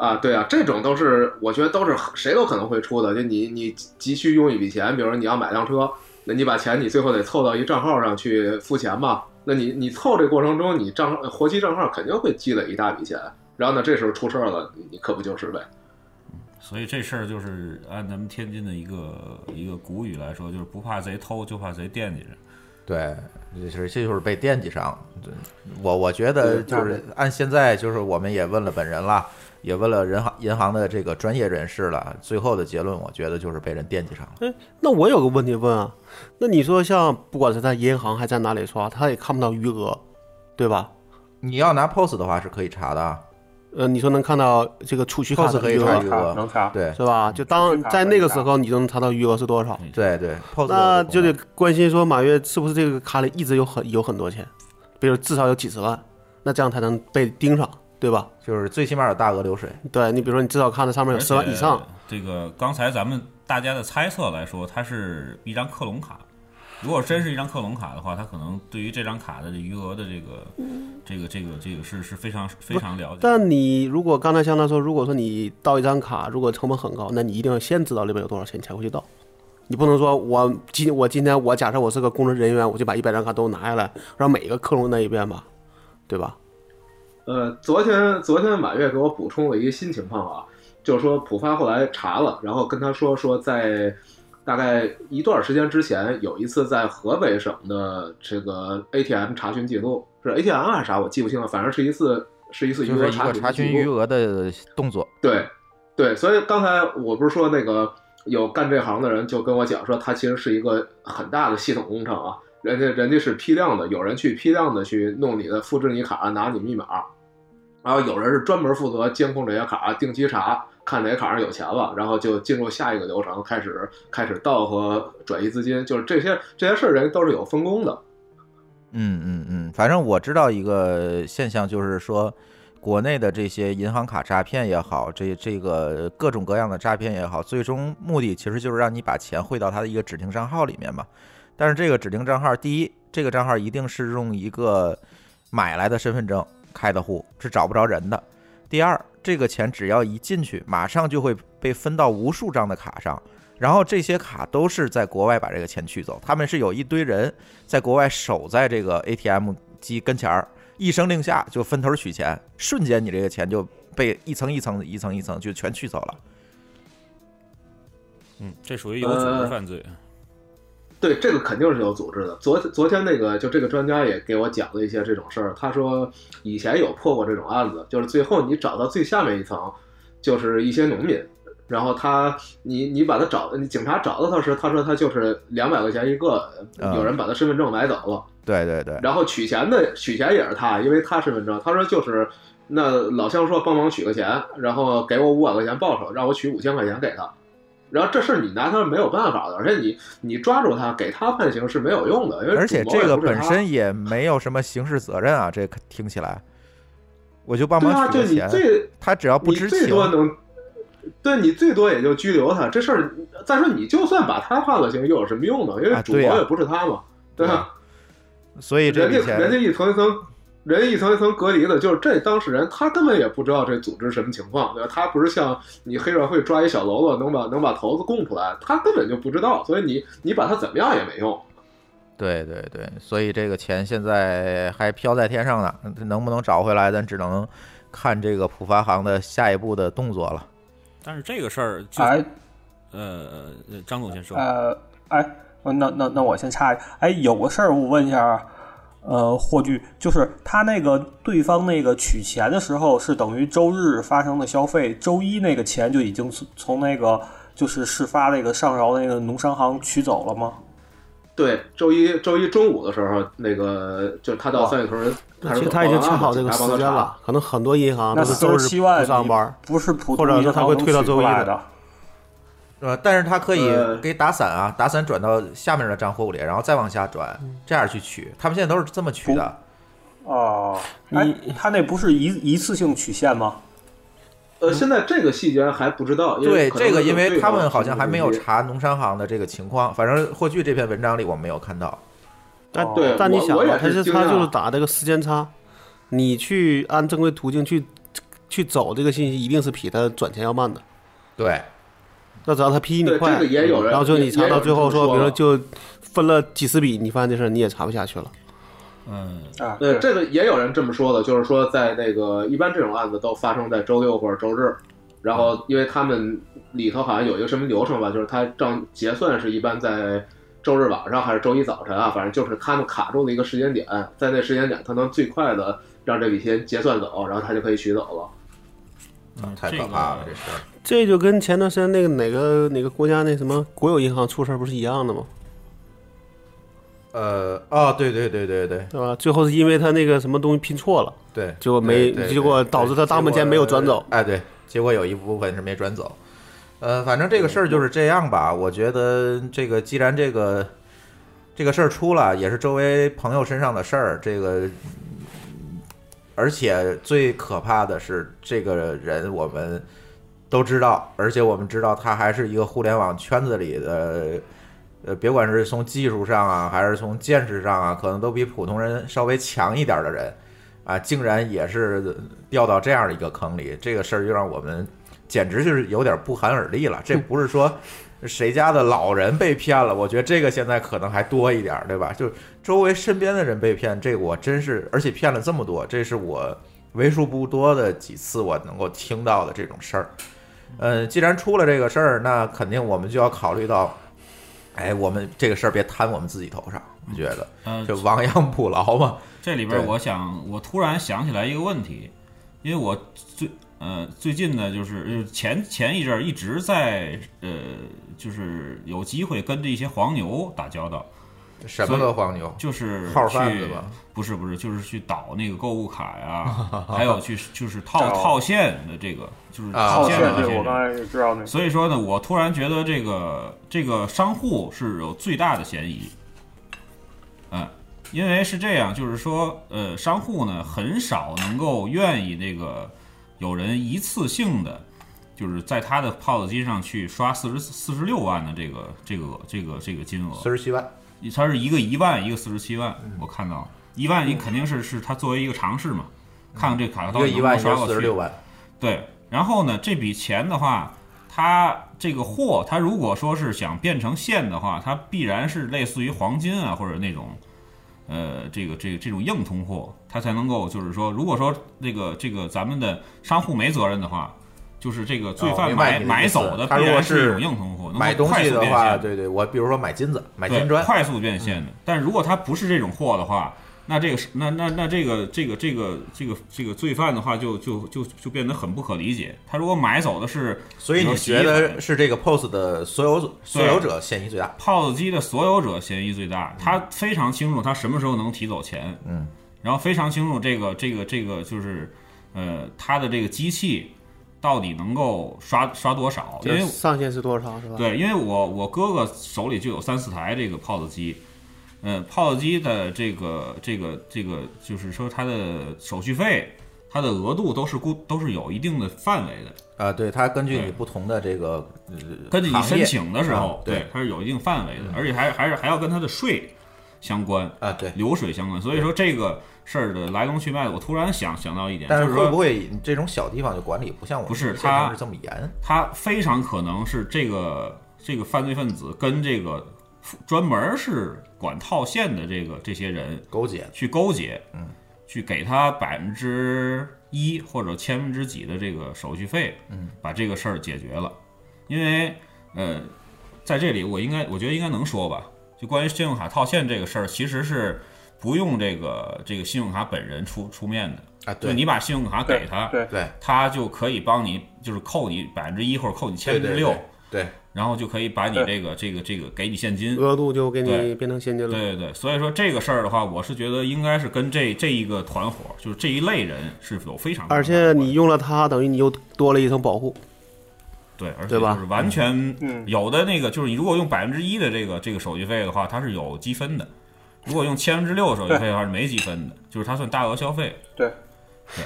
F: 啊，对啊，这种都是我觉得都是谁都可能会出的。就你你急需用一笔钱，比如说你要买辆车，那你把钱你最后得凑到一账号上去付钱嘛。那你你凑这过程中，你账活期账号肯定会积累一大笔钱。然后呢，这时候出事儿了，你你可不就是呗？
D: 所以这事儿就是按咱们天津的一个一个古语来说，就是不怕贼偷，就怕贼惦记着。
C: 对，这就是被惦记上。对我我觉得就是按现在就是我们也问了本人了，也问了人行银行的这个专业人士了，最后的结论我觉得就是被人惦记上了。
G: 哎，那我有个问题问啊，那你说像不管是在银行还是在哪里刷，他也看不到余额，对吧？
C: 你要拿 POS 的话是可以查的啊
G: 呃，你说能看到这个储蓄卡
C: 可以
G: 的余额
C: 查余额，
E: 能查
C: 对
G: 是吧？就当在那个时候，你就能查到余额是多少。
C: 对对
G: 那就得
C: 得
G: 关心说马月是不是这个卡里一直有很有很多钱，比如至少有几十万，那这样才能被盯上，对吧？
C: 就是最起码有大额流水。
G: 对你比如说你至少看到上面有十万以上，。
D: 这个刚才咱们大家的猜测来说，它是一张克隆卡。如果真是一张克隆卡的话，它可能对于这张卡的余额的这个、这个、这个、这个是是非常非常了解。
G: 但你如果刚才像他说，如果说你盗一张卡，如果成本很高，那你一定要先知道里面有多少钱，你才会去盗。你不能说我今我今天我假设我是个工作人员，我就把一百张卡都拿下来，让每一个克隆那一遍吧，对吧？
F: 呃，昨天昨天满月给我补充了一个新情况啊，就是说浦发后来查了，然后跟他说说在大概一段时间之前，有一次在河北省的这个 ATM 查询记录是 ATM 还是啥，我记不清了，反正是一次是一次余额
C: 查
F: 询记录
C: 询余额的动作。
F: 对，对，所以刚才我不是说那个有干这行的人就跟我讲说，它其实是一个很大的系统工程啊，人家人家是批量的，有人去批量的去弄你的复制你卡，拿你密码，然后有人是专门负责监控这些卡，定期查看哪个卡上有钱了，然后就进入下一个流程，开始开始盗和转移资金，就是这些这些事儿人都是有分工的。
C: 嗯嗯嗯，反正我知道一个现象，就是说，国内的这些银行卡诈骗也好，这这个各种各样的诈骗也好，最终目的其实就是让你把钱汇到他的一个指定账号里面嘛。但是这个指定账号，第一，这个账号一定是用一个买来的身份证开的户，是找不着人的；第二，这个钱只要一进去，马上就会被分到无数张的卡上，然后这些卡都是在国外把这个钱取走，他们是有一堆人在国外守在这个 ATM 机跟前儿。一声令下就分头取钱，瞬间你这个钱就被一层一层、一层一层就全取走了。
D: 嗯，这属于有组织犯罪。
F: 对，这个肯定是有组织的。昨昨天那个就这个专家也给我讲了一些这种事儿，他说以前有破过这种案子，就是最后你找到最下面一层，就是一些农民，然后他你你把他找，你警察找到他时，他说他就是两百块钱一个，有人把他身份证买走了。
C: 对对对，
F: 然后取钱的取钱也是他，因为他身份证，他说就是那老乡说帮忙取个钱，然后给我五百块钱报酬，让我取五千块钱给他，然后这事你拿他是没有办法的，而且你你抓住他给他判刑是没有用的，因为
C: 而且这个本身也没有什么刑事责任啊，这听起来，我就帮忙取个钱，他只要不知情，
F: 最多能对你最多也就拘留他，这事儿再说你就算把他判了刑又有什么用呢？因为主谋也不是他嘛，对吧？
C: 所以
F: 人家人家一层一层，人一层一层隔离的，就是这当事人他根本也不知道这组织什么情况，对吧？他不是像你黑社会抓一小喽啰能把能把头子供出来，他根本就不知道，所以你你把他怎么样也没用。
C: 对对对，所以这个钱现在还飘在天上呢，能不能找回来，咱只能看这个浦发行的下一步的动作了。
D: 但是这个事儿，
E: 哎，
D: 呃，张总先说，
E: 呃，哎。那那那我先插一，哎，有个事儿我问一下，呃，霍炬，就是他那个对方那个取钱的时候是等于周日发生的消费，周一那个钱就已经从从那个就是事发那个上饶那个农商行取走了吗？
F: 对，周一周一中午的时候，那个就他到三里屯，
G: 其实他已经签好这个时间了，可能很多银行都是周日
E: 不
G: 上班，
E: 不是普
G: 或者说他会推到周一
E: 的。
C: 呃，但是他可以给打散啊，打散转到下面的账户里，然后再往下转，这样去取。他们现在都是这么取的。
E: 哦，哎，他那不是一一次性取现吗？
F: 呃，现在这个细节还不知道。
C: 对，这个因为他们好像还没有查农商行的这个情况。反正霍炬这篇文章里我没有看到。
G: 但对但你想啊，他是他就是打这个时间差，你去按正规途径去去走这个信息，一定是比他转钱要慢的。
C: 对。
G: 那只要他批你快，然后就你查到最后说，比如说就分了几十笔，你发现这事儿你也查不下去了。
D: 嗯
E: 啊，
F: 对，这个也有人这么说的，就是说在那个一般这种案子都发生在周六或者周日，然后因为他们里头好像有一个什么流程吧，就是他账结算是一般在周日晚上还是周一早晨啊，反正就是他们卡住的一个时间点，在那时间点他能最快的让这笔钱结算走，然后他就可以取走了。
C: 嗯，太可怕了，这事儿。
G: 这就跟前段时间那个哪个哪个国家那什么国有银行出事儿不是一样的吗？
C: 呃，啊，对对对对对，
G: 对吧？最后是因为他那个什么东西拼错了，
C: 对，
G: 结果没，结果导致他大部分钱没有转走。
C: 哎，对，结果有一部分是没转走。呃，反正这个事儿就是这样吧。我觉得这个既然这个这个事儿出了，也是周围朋友身上的事儿。这个，而且最可怕的是，这个人我们。都知道，而且我们知道他还是一个互联网圈子里的，呃，别管是从技术上啊，还是从见识上啊，可能都比普通人稍微强一点的人，啊，竟然也是掉到这样的一个坑里，这个事儿就让我们简直就是有点不寒而栗了。这不是说谁家的老人被骗了，我觉得这个现在可能还多一点，对吧？就周围身边的人被骗，这个我真是，而且骗了这么多，这是我为数不多的几次我能够听到的这种事儿。嗯，既然出了这个事儿，那肯定我们就要考虑到，哎，我们这个事儿别摊我们自己头上，我觉得？
D: 嗯，
C: 就亡羊补牢嘛。
D: 这里边，我想，我突然想起来一个问题，因为我最呃最近呢，就是前前一阵儿一直在呃，就是有机会跟着一些黄牛打交道。
C: 什么都黄牛？
D: 就是
C: 号贩子吧？
D: 不是不是，就是去倒那个购物卡呀，还有去就是套套现的这个，就是套
E: 现
D: 的这些。
E: 我刚才也知道那。
D: 所以说呢，我突然觉得这个这个商户是有最大的嫌疑。嗯，因为是这样，就是说，呃，商户呢很少能够愿意那个有人一次性的，就是在他的 POS 机上去刷四十四十六万的这个这个这个这个金额，
C: 四十七万，
D: 它是一个一万，一个四十七万，我看到一万，你肯定是是它作为一个尝试嘛，看看这卡
C: 一
D: 到底能不能刷过去。
C: 四十六万，
D: 对，然后呢，这笔钱的话，它这个货，它如果说是想变成现的话，它必然是类似于黄金啊，或者那种，呃，这个这个这种硬通货，它才能够就是说，如果说这个这个咱们的商户没责任的话，就是这个罪
C: 哦
D: 犯买、买走的
C: 他如果
D: 必然是一种硬通货，
C: 买东西的话，对对，我比如说买金子，买金砖，嗯
D: 快速变现的。但如果它不是这种货的话，那这个是那那那这个这个这个这个这个罪犯的话就，就就就变得很不可理解。他如果买走的是，
C: 所以你觉得是这个 POS 的所有所有者嫌疑最大
D: ？POS 机的所有者嫌疑最大，他非常清楚他什么时候能提走钱，
C: 嗯，
D: 然后非常清楚这个这个这个就是，呃，他的这个机器到底能够刷刷多少，因为
G: 上限是多少是吧？，
D: 对，因为我我哥哥手里就有三四台这个 POS 机，嗯，POS 机的这个这个这个就是说它的手续费，它的额度都是固都是有一定的范围的，
C: 啊，对，它根据你不同的这个呃
D: 根据你申请的时候
C: 啊，对。
D: 它是有一定范围的，而且还还是还要跟它的税相关，
C: 啊，对。
D: 流水相关，所以说这个事儿的来龙去脉，我突然想想到一点，
C: 但
D: 就是
C: 会不会这种小地方就管理不像我们
D: 不是
C: 县城
D: 它
C: 是这么严？
D: 他非常可能是这个这个犯罪分子跟这个专门是管套现的这个这些人
C: 勾结
D: 去勾结，
C: 嗯，
D: 去给他百分之一或者千分之几的这个手续费，
C: 嗯，
D: 把这个事儿解决了。因为呃，在这里我应该我觉得应该能说吧，就关于信用卡套现这个事儿，其实是不用这个这个信用卡本人出出面的，
C: 啊，对。
D: 就你把信用卡给他，
E: 对
C: 对。
D: 他就可以帮你，就是扣你百分之一或者扣你千分之六，
C: 对，
D: 然后就可以把你这个这个这个给你现金。
G: 额度就给你变成现金了。
D: 对对对，所以说这个事儿的话，我是觉得应该是跟这这一个团伙，就是这一类人是有非常
G: 而且你用了它，等于你又多了一层保护。
D: 对，而且就是完全
E: 嗯。
D: 有的那个就是你如果用百分之一的这个这个手续费的话，它是有积分的；如果用千分之六的手续费的话是没积分的，就是它算大额消费。
E: 对，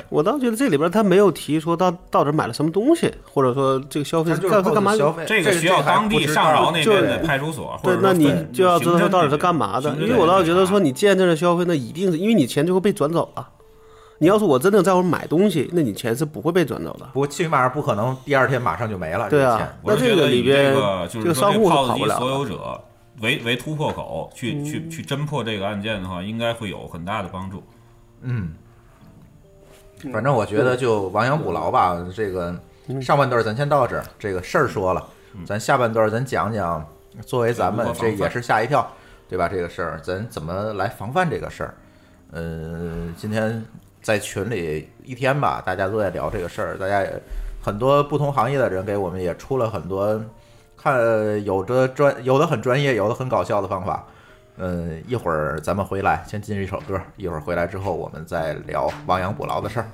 G: 我倒觉得这里边他没有提说到到底买了什么东西，或者说这个消费
C: 它就是
G: 干嘛
C: 消。费，
D: 这个需要当地上饶那边的派出所，或者，
G: 对那你就要知道他到底是干嘛的，因为我倒觉得说你见证了消费，那一定是因为你钱最后被转走了。你要是我真的在我买东西，那你钱是不会被转走的。
C: 不过起码不可能第二天马上就没了。
G: 对啊那这个里边
D: 这个
G: 商户跑不了
D: 所有者为为突破口去去去侦破这个案件的话，应该会有很大的帮助。
C: 嗯，反正我觉得就亡羊补牢吧。这个上半段咱先到这儿，这个事儿说了，咱下半段咱讲讲，作为咱们这也是吓一跳，对吧？这个事儿咱怎么来防范这个事儿？呃，今天在群里一天吧，大家都在聊这个事儿，大家也很多不同行业的人给我们也出了很多，看有的专有的很专业，有的很搞笑的方法。嗯，一会儿咱们回来，先进一首歌，一会儿回来之后我们再聊亡羊补牢的事儿。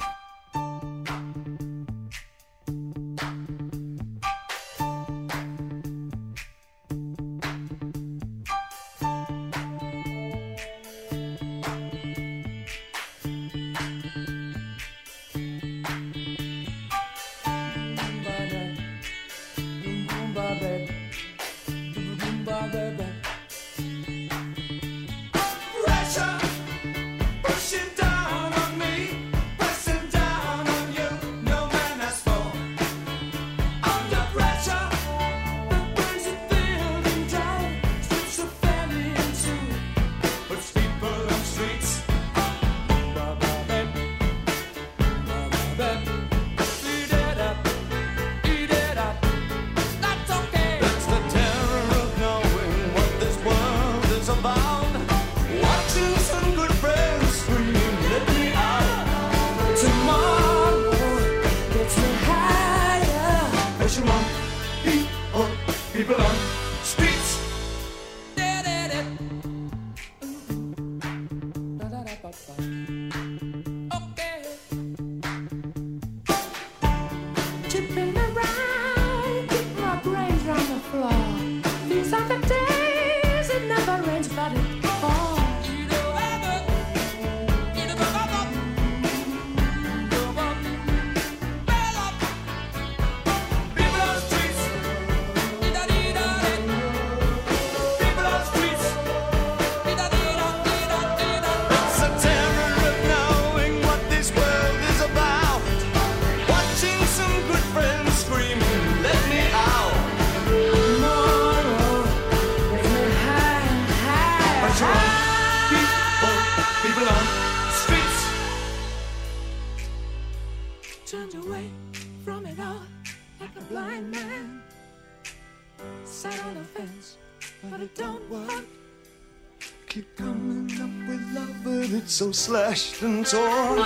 H: Slashed and torn.
I: Why?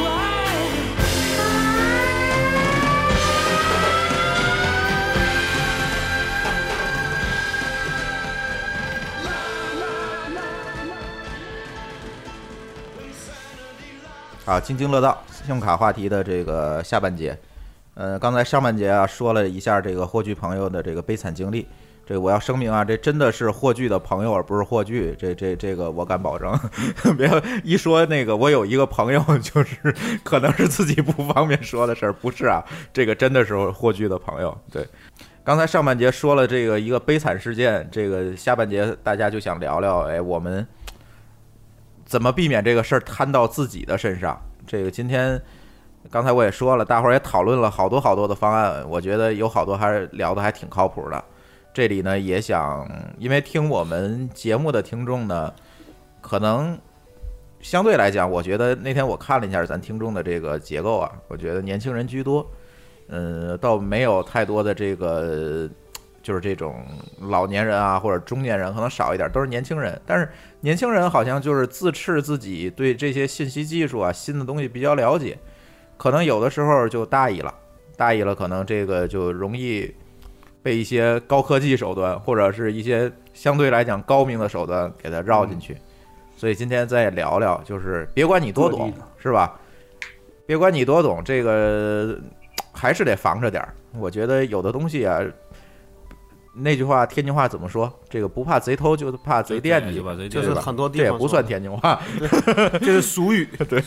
I: Why?
C: 好，津津乐道，信用卡话题的这个下半节。呃，刚才上半节啊说了一下这个霍炬朋友的这个悲惨经历，这我要声明啊，这真的是霍炬的朋友，而不是霍炬，这这这个我敢保证。别一说那个我有一个朋友，就是可能是自己不方便说的事儿，不是啊，这个真的是霍炬的朋友。对，刚才上半节说了这个一个悲惨事件，这个下半节大家就想聊聊，哎，我们。怎么避免这个事儿摊到自己的身上？这个今天刚才我也说了，大伙儿也讨论了好多好多的方案，我觉得有好多还是聊的还挺靠谱的。这里呢也想，因为听我们节目的听众呢，可能相对来讲，我觉得那天我看了一下咱听众的这个结构啊，我觉得年轻人居多，嗯，倒没有太多的这个。就是这种老年人啊，或者中年人可能少一点，都是年轻人。但是年轻人好像就是自斥自己对这些信息技术啊、新的东西比较了解，可能有的时候就大意了，大意了，可能这个就容易被一些高科技手段或者是一些相对来讲高明的手段给它绕进去。所以今天再聊聊，就是别管你多懂，是吧？别管你多懂，这个还是得防着点儿。我觉得有的东西啊。那句话天津话怎么说？这个不怕贼偷，就怕贼惦记，
G: 就是很多地
C: 方这也不算天津话，
G: 这 是俗语。
C: 对，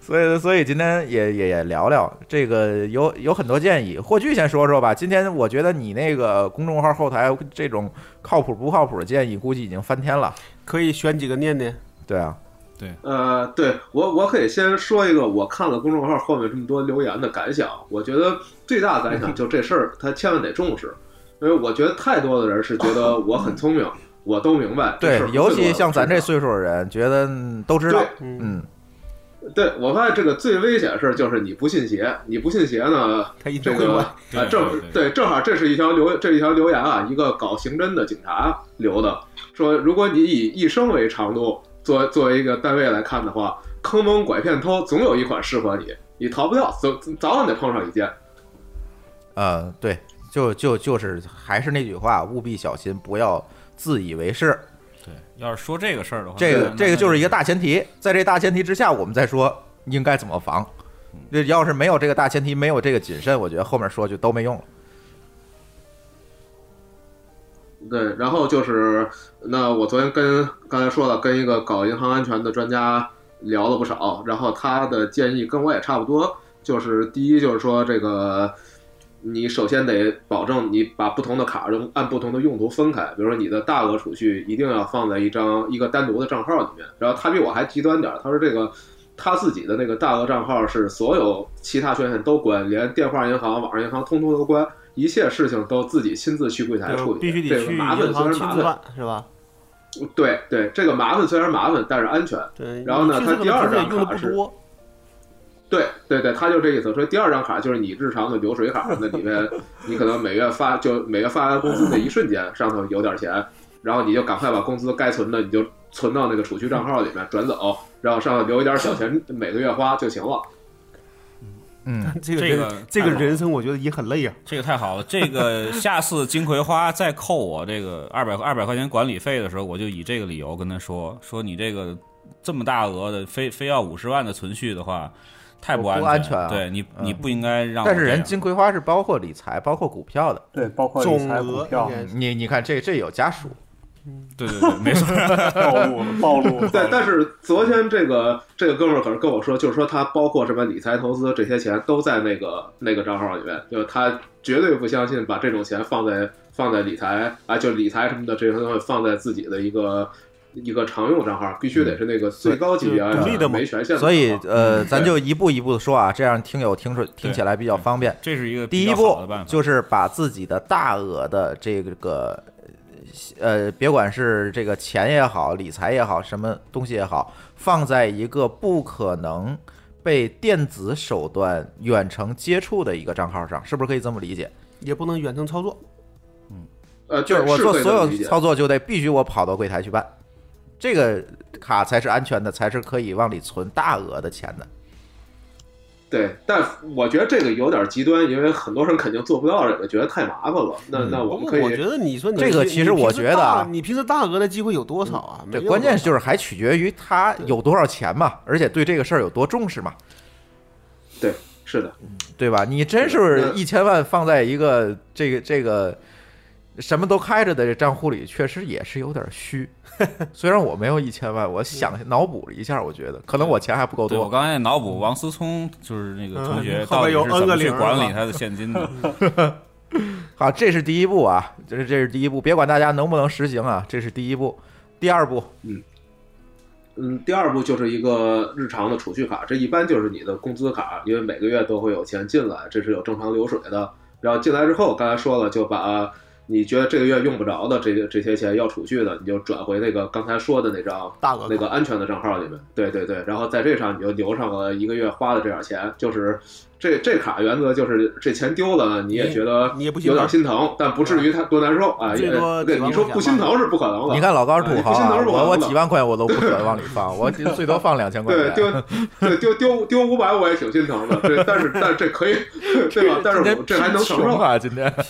C: 所以所以今天也也也聊聊这个，有有很多建议。霍炬先说说吧。今天我觉得你那个公众号后台这种靠谱不靠谱的建议，估计已经翻天了。
G: 可以选几个念念。
C: 对啊，
D: 对，
F: 呃，对我我可以先说一个，我看了公众号后面这么多留言的感想。我觉得最大的感想就这事儿，他千万得重视。因为我觉得太多的人是觉得 我很聪明，我都明白。
C: 对，尤其像咱这岁数的人，觉得都知道。嗯，
F: 对，我发现这个最危险的事就是你不信邪，你不信邪呢，这个啊正对，正好这是一条留这一条留言啊，一个搞刑侦的警察留的，说如果你以一生为长度作作为一个单位来看的话，坑蒙拐骗偷总有一款适合你，你逃不掉，早早晚得碰上一件。
C: 呃，对。就就就是还是那句话，务必小心，不要自以为是。
D: 对，要是说这个事儿的话，
C: 这个这个就是一个大前提，在这大前提之下，我们再说应该怎么防。这要是没有这个大前提，没有这个谨慎，我觉得后面说就都没用了。
F: 对，然后就是那我昨天跟刚才说了，跟一个搞银行安全的专家聊了不少，然后他的建议跟我也差不多，就是第一就是说这个。你首先得保证你把不同的卡用按不同的用途分开，比如说你的大额储蓄一定要放在一张一个单独的账号里面。然后他比我还极端点，他说这个他自己的那个大额账号是所有其他权限都关，连电话银行、网上银行通通都关，一切事情都自己亲自去柜台处理。
G: 必须得去
F: 麻烦虽然麻烦，
G: 是吧？
F: 对对，这个麻烦虽然麻烦，但是安全。
G: 对。
F: 然后呢，他第二张卡
G: 是。
F: 对对对，他就这意思。说第二张卡就是你日常的流水卡，那里面 你可能每月发就每月发完工资的一瞬间，上头有点钱，然后你就赶快把工资该存的你就存到那个储蓄账号里面转走，然后上头留一点小钱，每个月花就行了。
C: 嗯，
G: 这个
D: 这个
G: 这个人生我觉得也很累啊。
D: 这个太好了，这个下次金葵花再扣我这个二百二百块钱管理费的时候，我就以这个理由跟他说说你这个这么大额的非非要五十万的存续的话。太不
C: 安
D: 全
C: 啊！
D: 对你，你不应该让。
C: 但是人金葵花是包括理财、包括股票的，
E: 对，包括理财、股票。
C: 你你看，这这有家属。
D: 对对对，没错，
E: 暴露了，暴露了。
F: 对，但是昨天这个这个哥们儿可是跟我说，就是说他包括什么理财投资这些钱都在那个那个账号里面，就是他绝对不相信把这种钱放在放在理财啊，就理财什么的这些东西放在自己的一个。一个常用账号必须得是那个最高级别的没权限，
C: 所以呃，咱就一步一步的说啊，这样听友听出听起来比较方便。
D: 这是一个
C: 第一步，就是把自己的大额的这个呃，别管是这个钱也好，理财也好，什么东西也好，放在一个不可能被电子手段远程接触的一个账号上，是不是可以这么理解？
G: 也不能远程操作。
F: 嗯呃，
C: 就是我做所有操作就得必须我跑到柜台去办，这个卡才是安全的，才是可以往里存大额的钱的。
F: 对，但我觉得这个有点极端，因为很多人肯定做不到这个，觉得太麻烦了。那
C: 嗯
F: 那我们可以，
G: 我觉得你说你
C: 这个其实我觉得啊
G: 你平时大额的机会有多少啊？
C: 关键就是还取决于他有多少钱嘛，而且对这个事儿有多重视嘛，
F: 对，是的，
C: 对吧？你真是一千万放在一个这个这个什么都开着的这账户里，确实也是有点虚。虽然我没有一千万，我想脑补了一下，我觉得可能我钱还不够多。
D: 我刚才脑补王思聪就是那个同学
G: 嗯后面有
D: 到底是
G: N
D: 怎么去管理他的现金的？
C: 好，这是第一步啊，这是这是第一步，别管大家能不能实行啊，这是第一步。第二步，
F: 嗯嗯，第二步就是一个日常的储蓄卡，这一般就是你的工资卡，因为每个月都会有钱进来，这是有正常流水的。然后进来之后，刚才说了，就把你觉得这个月用不着的这些这些钱要储蓄的，你就转回那个刚才说的那张
G: 大额
F: 那个安全的账号里面。对对对，然后在这上你就留上了一个月花的这点钱，就是这这卡原则就是这钱丢了，你也觉得
G: 你也不
F: 有点心疼，但不至于他多难受啊。
G: 最多
F: 对，你说不心疼是不可能的。
C: 你看老高是
F: 哎
C: 土豪啊，
F: 不心疼不可
C: 我我几万块我都不舍得往里放，我最多放两千块
F: 对，
C: 钱。
F: 丢对丢丢丢五百我也挺心疼的，对，但是但是这可以，对吧？但是我这还能承受。
C: 啊，今天。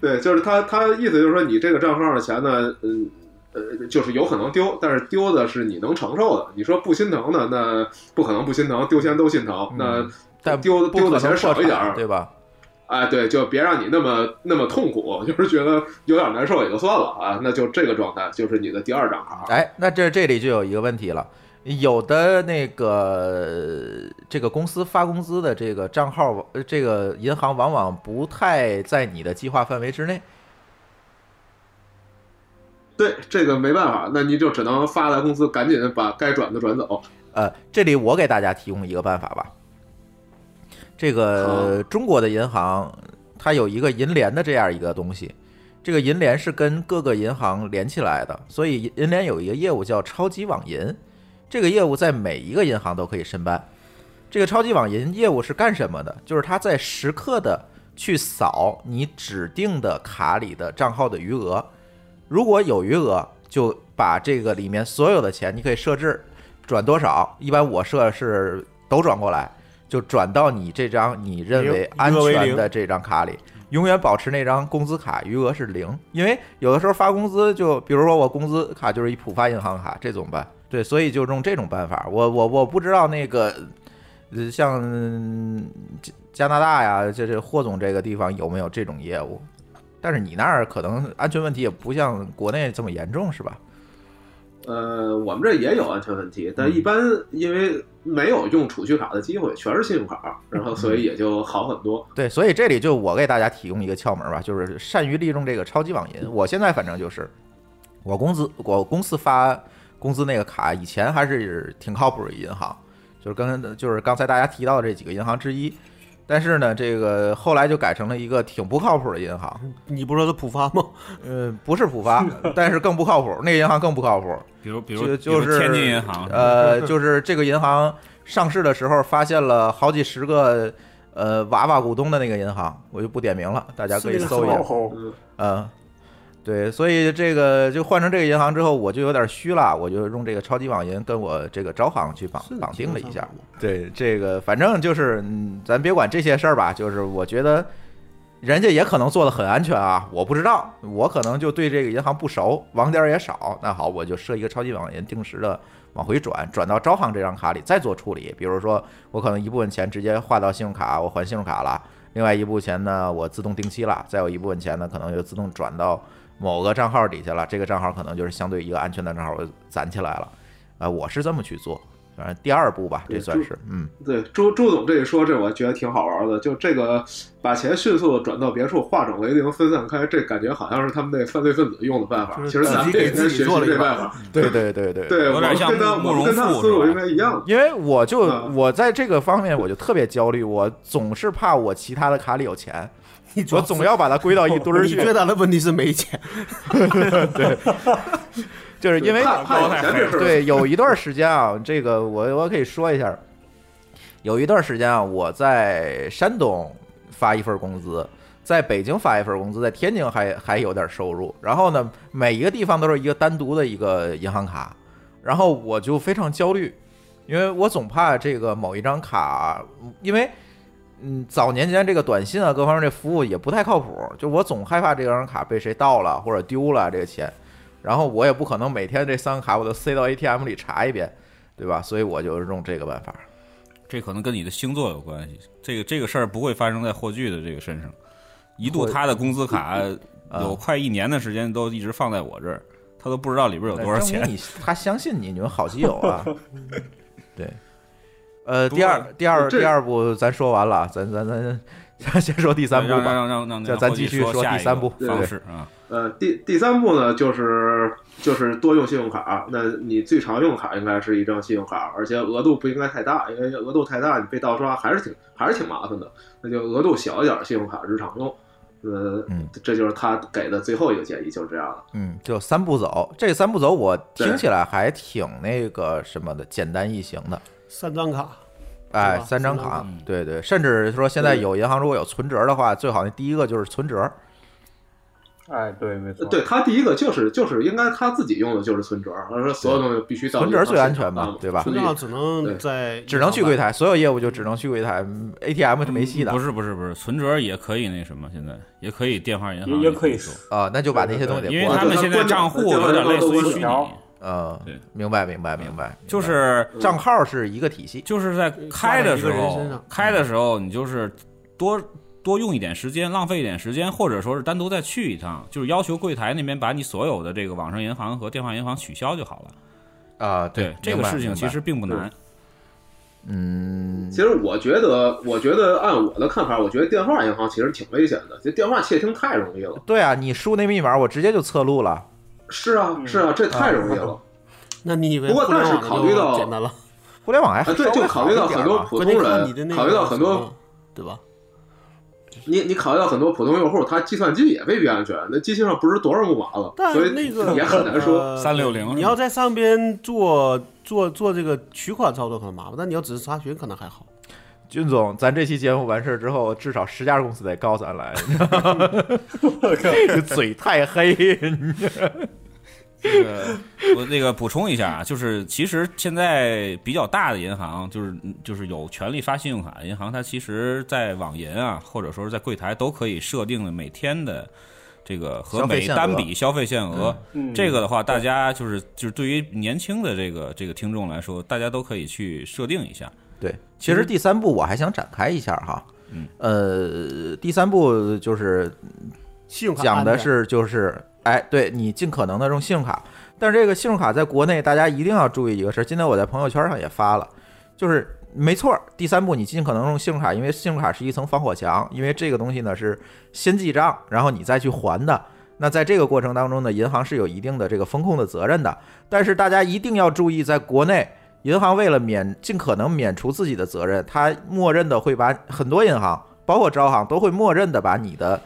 F: 对，就是他他意思就是说，你这个账号的钱呢，嗯呃，就是有可能丢，但是丢的是你能承受的。你说不心疼的，那不可能不心疼，丢钱都心疼。那丢
C: 不可能
F: 丢的钱少一点儿，
C: 对吧？
F: 哎，对，就别让你那么那么痛苦，就是觉得有点难受也就算了啊，那就这个状态就是你的第二张卡。
C: 哎，那这这里就有一个问题了，有的那个这个公司发工资的这个账号，呃这个银行往往不太在你的计划范围之内。
F: 对，这个没办法，那你就只能发来公司，赶紧把该转的转走。
C: 呃，这里我给大家提供一个办法吧。这个中国的银行，它有一个银联的这样一个东西，这个银联是跟各个银行连起来的，所以银联有一个业务叫超级网银，这个业务在每一个银行都可以申办。这个超级网银业务是干什么的？就是它在时刻的去扫你指定的卡里的账号的余额，如果有余额，就把这个里面所有的钱，你可以设置转多少，一般我设是都转过来，就转到你这张你认为安全的这张卡里，永远保持那张工资卡余额是零。因为有的时候发工资就，比如说我工资卡就是一浦发银行卡，这怎么办？对，所以就用这种办法。我我我不知道那个，呃，像加加拿大呀，这这霍总这个地方有没有这种业务？但是你那儿可能安全问题也不像国内这么严重，是吧？
F: 呃，我们这也有安全问题，但一般因为没有用储蓄卡的机会，全是信用卡，然后所以也就好很多。
C: 对，所以这里就我给大家提供一个窍门吧，就是善于利用这个超级网银。我现在反正就是，我工资我公司发工资那个卡，以前还是挺靠谱的银行，就是跟就是刚才大家提到的这几个银行之一。但是呢，这个后来就改成了一个挺不靠谱的银行，
G: 你不说它浦发吗？
C: 呃，不是浦发，但是更不靠谱，那个银行更不靠谱。
D: 比如比如
C: 就就是
D: 天津银行，
C: 呃，就是这个银行上市的时候发现了好几十个呃娃娃股东的那个银行，我就不点名了，大家可以搜一下。
F: 嗯，
C: 嗯，对，所以这个就换成这个银行之后，我就有点虚了，我就用这个超级网银跟我这个招行去绑绑定了一下。对，这个反正就是，嗯，咱别管这些事儿吧，就是我觉得人家也可能做的很安全啊，我不知道，我可能就对这个银行不熟，网点儿也少。那好，我就设一个超级网银，定时的往回转，转到招行这张卡里再做处理。比如说，我可能一部分钱直接划到信用卡，我还信用卡了；另外一部分钱呢，我自动定期了；再有一部分钱呢，可能就自动转到某个账号底下了。这个账号可能就是相对一个安全的账号，我攒起来了。啊、我是这么去做。反正第二步吧，这算是嗯。
F: 对，朱朱总这一说，这我觉得挺好玩的。就这个把钱迅速的转到别处，化整为零，分散开，这感觉好像是他们那犯罪分子用的办法。其实咱们
G: 自己给自己
F: 也应该学习
G: 做了一把
F: 这办法。
C: 对对对对，
F: 对，我
D: 有点像
F: 们跟他跟他
D: 复是吧
F: 思路应该一样。
C: 因为我就
F: 啊
C: 我在这个方面我就特别焦虑，我总是怕我其他的卡里有钱，我总要把它归到一堆儿去。
G: 你最大的问题是没钱。
C: 对 就是因为对有一段时间啊，这个我我可以说一下，有一段时间啊，我在山东发一份工资。在北京发一份工资，在天津还还有点收入，然后呢，每一个地方都是一个单独的一个银行卡，然后我就非常焦虑，因为我总怕这个某一张卡，因为嗯，早年间这个短信啊各方面这服务也不太靠谱，就我总害怕这张卡被谁盗了或者丢了这个钱，然后我也不可能每天这三个卡我都塞到 ATM 里查一遍，对吧？所以我就用这个办法。
D: 这可能跟你的星座有关系。这个这个事儿不会发生在霍炬的这个身上。一度他的工资卡有快一年的时间都一直放在我这儿，他都不知道里边有多少钱。
C: 你他相信你，你们好基友啊。对，呃，第二第二第二部咱说完了，咱咱咱咱先说第三部吧，
D: 让让让
C: 让咱继续
D: 说
C: 第三部
D: 方式啊。
F: 呃，第第三步呢，就是就是多用信用卡。那你最常用卡应该是一张信用卡，而且额度不应该太大，因为额度太大，你被盗刷还是挺还是挺麻烦的。那就额度小一点，信用卡日常用。呃，
C: 嗯，
F: 这就是他给的最后一个建议，就是这样的。
C: 嗯，就三步走，这三步走我听起来还挺那个什么的，简单易行的。
G: 三张卡，
C: 哎，三张卡，对对，甚至说现在有银行如果有存折的话，最好那第一个就是存折。
E: 哎，对，没错。
F: 对他第一个就是就是应该他自己用的就是存折，他说所有东西必须到
C: 存折最安全嘛，对吧？
G: 存折只能在
C: 只能去柜台，所有业务就只能去柜台，ATM 是没戏的。
D: 不是不是不是，存折也可以那什么，现在也可以电话银行
E: 也可以
D: 收
C: 啊，那就把那些东西，
D: 因为他们现在账户有点类似于虚拟。
C: 呃，
D: 对，
C: 明白明白明白，
D: 就是
C: 账号是一个体系，
D: 就是在开的时候，开的时候你就是多。多用一点时间，浪费一点时间，或者说是单独再去一趟，就是要求柜台那边把你所有的这个网上银行和电话银行取消就好了。
C: 啊，
D: 对，这个事情其实并不难。
C: 嗯，
F: 其实我觉得，我觉得按我的看法，我觉得电话银行其实挺危险的，这电话窃听太容易了。
C: 对啊，你输那密码，我直接就侧录了。
F: 是啊，是啊，这太容易了。
G: 那你以为？
F: 不过但是考虑到
G: 简单了，
C: 互联网还
F: 对，就考虑到很多普通人，考虑到很多，
G: 对吧？
F: 你你考虑到很多普通用户，他计算机也未必安全，那机器上不知多少木马了，所以
G: 那个
F: 也很难说。
D: 三六零，
G: 你要在上边做做做这个取款操作可能麻烦，但你要只是查询可能还好。
C: 军总，咱这期节目完事之后，至少十家公司得告咱来，我靠 嘴太黑。
D: 这个我那个补充一下啊，就是其实现在比较大的银行，就是就是有权利发信用卡的银行，它其实，在网银啊，或者说是在柜台都可以设定的每天的这个和每单笔消费限额。这个的话，大家就是就是对于年轻的这个这个听众来说，大家都可以去设定一下。
C: 对，其实第三步我还想展开一下哈，
D: 嗯，
C: 呃，第三步就是
G: 信用卡
C: 讲的是就是。哎，对你尽可能的用信用卡，但是这个信用卡在国内大家一定要注意一个事儿。今天我在朋友圈上也发了，就是没错，第三步你尽可能用信用卡，因为信用卡是一层防火墙，因为这个东西呢是先记账，然后你再去还的。那在这个过程当中呢，银行是有一定的这个风控的责任的。但是大家一定要注意，在国内，银行为了免尽可能免除自己的责任，它默认的会把很多银行，包括招行，都会默认的把你的。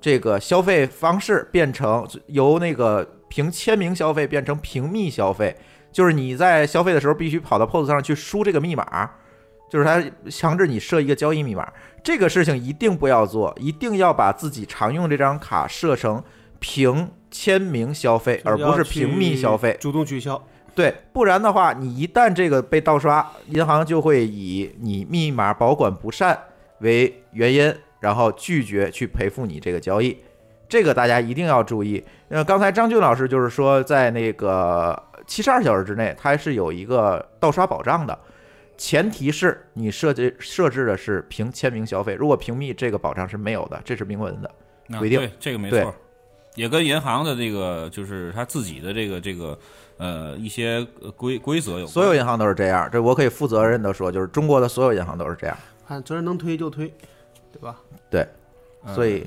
C: 这个消费方式变成由那个凭签名消费变成凭密消费，就是你在消费的时候必须跑到 POS 上去输这个密码，就是他强制你设一个交易密码。这个事情一定不要做，一定要把自己常用这张卡设成凭签名消费，而不是凭密消费，
G: 主动取消。
C: 对，不然的话，你一旦这个被盗刷，银行就会以你密码保管不善为原因。然后拒绝去赔付你这个交易，这个大家一定要注意。呃，刚才张俊老师就是说，在那个七十二小时之内，它是有一个盗刷保障的，前提是你设计设置的是凭签名消费，如果屏蔽，这个保障是没有的，这是明文的规定。
D: 对，这个没错，也跟银行的这个就是他自己的这个这个呃一些规规则有。
C: 所有银行都是这样，这我可以负责任的说，就是中国的所有银行都是这样。
G: 看责任能推就推。对吧？
C: 对，所以